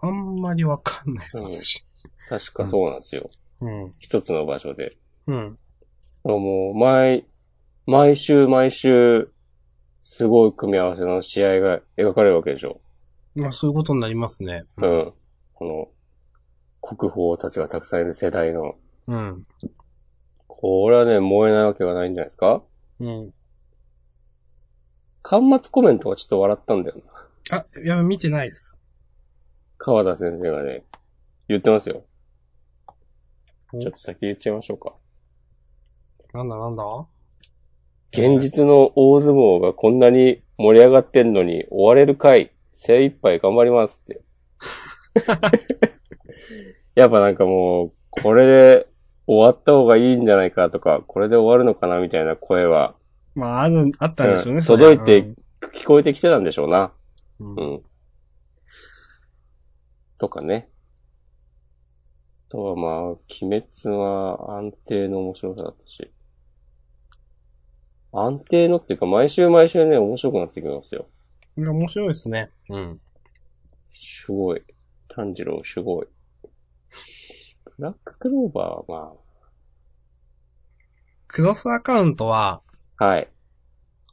あんまりわかんないです、うん私。確かそうなんですよ。うん。一つの場所で。うん。もう、毎、毎週毎週、すごい組み合わせの試合が描かれるわけでしょ。まあ、そういうことになりますね。う。ん。この、国宝たちがたくさんいる世代の。うん。これはね、燃えないわけがないんじゃないですか？うん。端末コメントがちょっと笑ったんだよな。あ、いや、見てないです。川田先生がね、言ってますよ。おちょっと先言っちゃいましょうか。なんだなんだ？現実の大相撲がこんなに盛り上がってんのに終われる回、精一杯頑張りますって。やっぱなんかもう、これで終わった方がいいんじゃないかとか、これで終わるのかなみたいな声は、まあ、ある、あったんでしょうね、うん届いて聞こえてきてたんでしょうな。うんうんうん。とかね。あとはまあ、鬼滅は安定の面白さだったし。安定のっていうか、毎週毎週ね、面白くなってきますよ。面白いですね。うん。すごい。炭治郎、すごい。ブラッククローバーはクロスアカウントは、まあ、はい。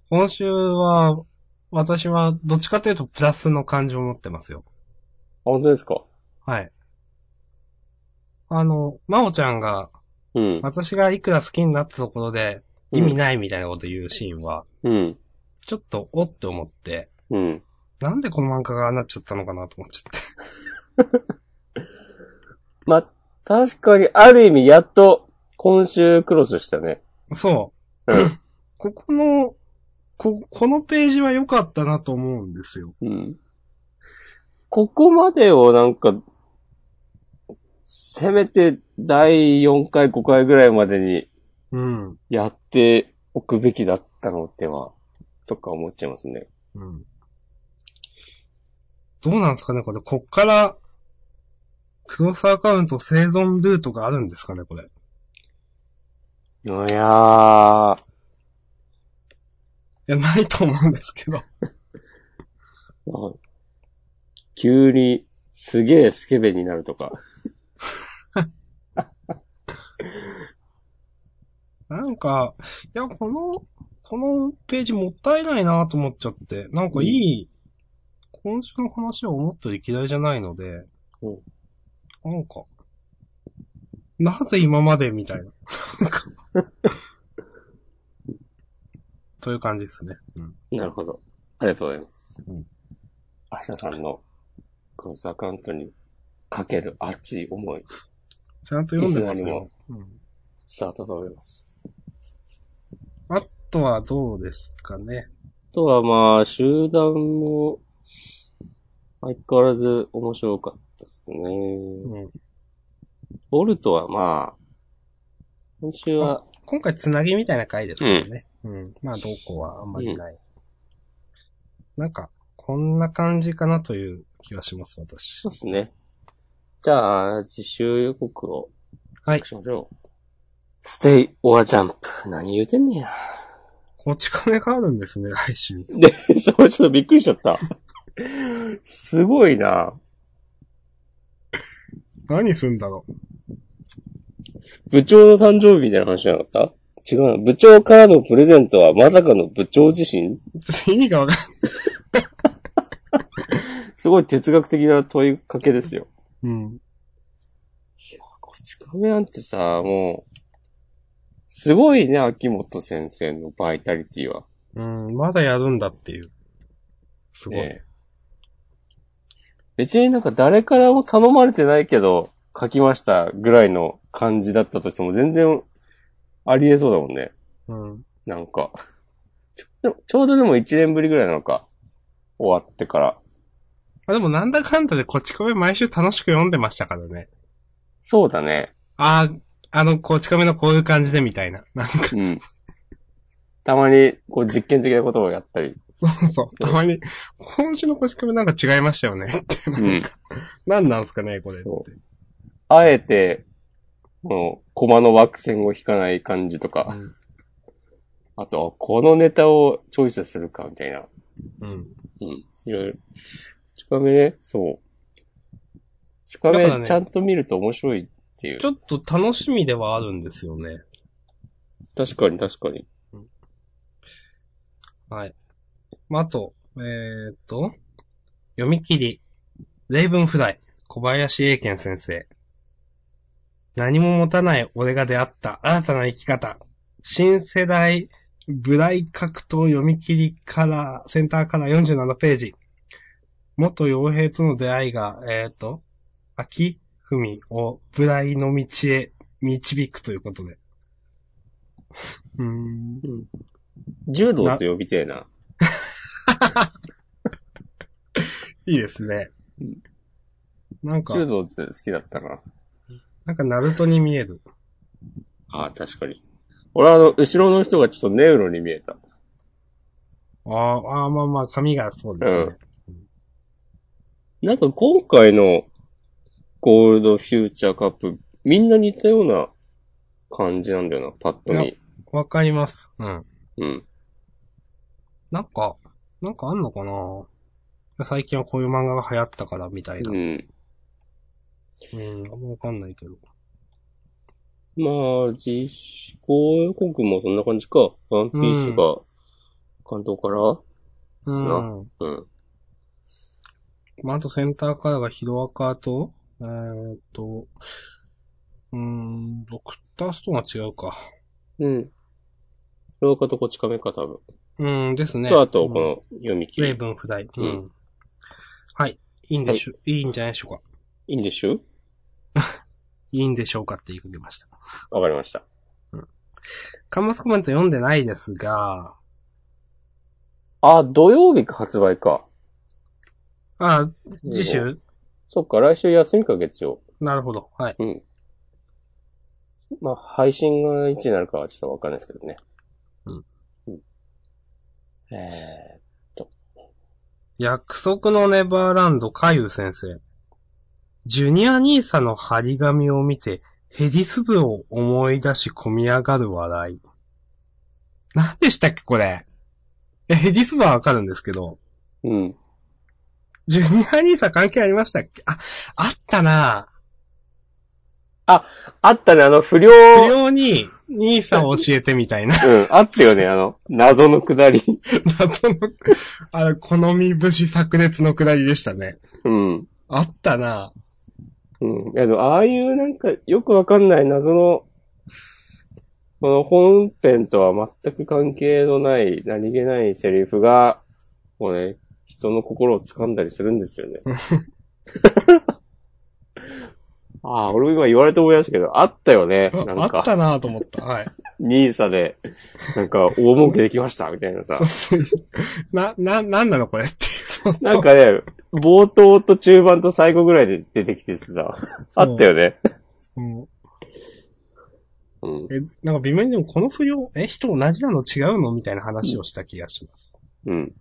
今週は、私はどっちかというとプラスの感情を持ってますよ。あ、本当ですか？はい。あの、まおちゃんが、うん。私がいくら好きになったところで、意味ないみたいなこと言うシーンは、うん。ちょっと、おって思って、うん。なんでこの漫画がああなっちゃったのかなと思っちゃって。まあ、確かに、ある意味、やっと、今週クロスしたね。そう。うん ここの、こ、このページは良かったなと思うんですよ。うん。ここまでをなんか、せめて第4回、5回ぐらいまでにうん。やっておくべきだったのでは、とか思っちゃいますね。うん。どうなんですかねこれ、こっから、クロスアカウント生存ルートがあるんですかねこれ。いやー、いや、ないと思うんですけど。あ急にすげえスケベになるとか。なんか、いや、この、このページもったいないなと思っちゃって、なんかいい、今週の話は思ったより嫌いじゃないので、うんなんか、なぜ今までみたいな。という感じですね。うん。なるほど。ありがとうございます。明日さんのクロスアカウントにかける熱い思い、ちゃんと読んでますよ。うんスタートと思います。あとはどうですかね。あとはまあ、集団も、相変わらず面白かったですね。うん、ボルトはまあ、今週は、今回つなぎみたいな回ですからね。うん。まあ、どうこうはあんまりない。なんか、こんな感じかなという気はします、私そう。ですね。じゃあ、自習予告を、はいしましょう。ステイオアジャンプ。何言うてんねや。こち亀があるんですね、来週。で、それちょっとびっくりしちゃった。すごいな。何すんだろう。部長の誕生日みたいな話じゃなかった？違うな。部長からのプレゼントはまさかの部長自身？ちょっと意味がわかんすごい哲学的な問いかけですよ。うん。こち亀なんてさ、もう、すごいね、秋元先生のバイタリティは。うん、まだやるんだっていう。すごい。ねえ別になんか誰からも頼まれてないけど、書きましたぐらいの感じだったとしても全然ありえそうだもんね。うん。なんか。ちょちょうどでも1年ぶりぐらいなのか。終わってから。あ、でもなんだかんだでこち亀毎週楽しく読んでましたからね。そうだね。ああ、あの、こち亀のこういう感じでみたいな。なんか、うん。たまに、こう実験的なことをやったり。そうそう。たまに、今週のこち亀なんか違いましたよね。って、なんか、何なんすかね、これって。そうあえて、この、コマの枠線を引かない感じとか。うんあと、このネタをチョイスするか、みたいな。うん。うん。いろいろ。近めね、そう。近だからねめちゃんと見ると面白いっていうち。ょっと楽しみではあるんですよね。確かに確かに。はい。まあ、あと、えー、っと、読み切り、レイブンフライ、小林英健先生。何も持たない俺が出会った新たな生き方。新世代ブライ格闘読み切りから、センターから47ページ。元傭兵との出会いが、えー、っと、秋文をブライの道へ導くということで。うーん。柔道強みてえな。いいですねうん。なんか、柔道好きだったな。なんかナルトに見える。ああ、確かに。俺はあの、後ろの人がちょっとネウロに見えた。ああ、ああまあまあ、髪がそうですね。なんか今回のゴールドフューチャーカップ、みんな似たような感じなんだよな、パッとい見。わかります。うん。うん。なんか、なんかあんのかな？最近はこういう漫画が流行ったからみたいな。うん。うん、あんまわかんないけど。まあ、実行予告もそんな感じか。ワンピースが関東からですな。うん。うん。まあ、あとセンターカラーがヒロアカと、えーっと、うーん、ドクターストーンは違うか。うん。廊下とこち亀か、多分。うんですね。と、あと、うんこの読み切り。ブンフライ。ううんん。はい。いいんでしょ、い、いんじゃないでしょうか。いいんでしょ いいんでしょうかって言いました。わかりました。カンマスコメント読んでないですが、あ、土曜日か発売か。あ、次週？そっか、来週休みか月曜。なるほど。はい。うん。まあ、配信がいつになるかはちょっとわかんないですけどね。うん。うん。え約束のネバーランド、カユ先生。ジュニア兄さんの張り紙を見て、ヘディス部を思い出し込み上がる笑い。何でしたっけ、これ。え、ヘディス部はわかるんですけど、ー、うん。ジュニア兄さん関係ありましたっけ？あ、あったなあったね、あの、不良、不良に、兄さんを教えてみたいな。うん、あったよね、あの、謎のくだり。謎の、あれ、好み節炸裂のくだりでしたね。うん。あったなうん。いや、でも、ああいうなんか、よくわかんない謎の、この本編とは全く関係のない、何気ないセリフが、こうね、人の心を掴んだりするんですよね。ああ、俺も今言われて思いましたけど、あったよね。なんか、あったなぁと思った。はい。ニーサで、なんか、大儲けできました、みたいなさそう。そう。な、な、なんなのこれっていう。そうそうなんかね、冒頭と中盤と最後ぐらいで出てきてさ、あったよね。うんうん。え、なんか微妙にでもこの不良、え、人同じなの違うのみたいな話をした気がします。うん。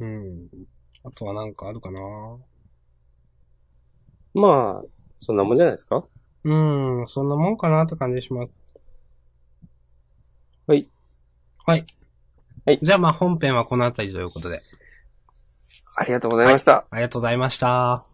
うん。あとはなんかあるかなまあ、そんなもんじゃないですか？うん、そんなもんかなって感じします。はい。はい。はいじゃあまあ本編はこの辺りということで。ありがとうございました。ありがとうございました。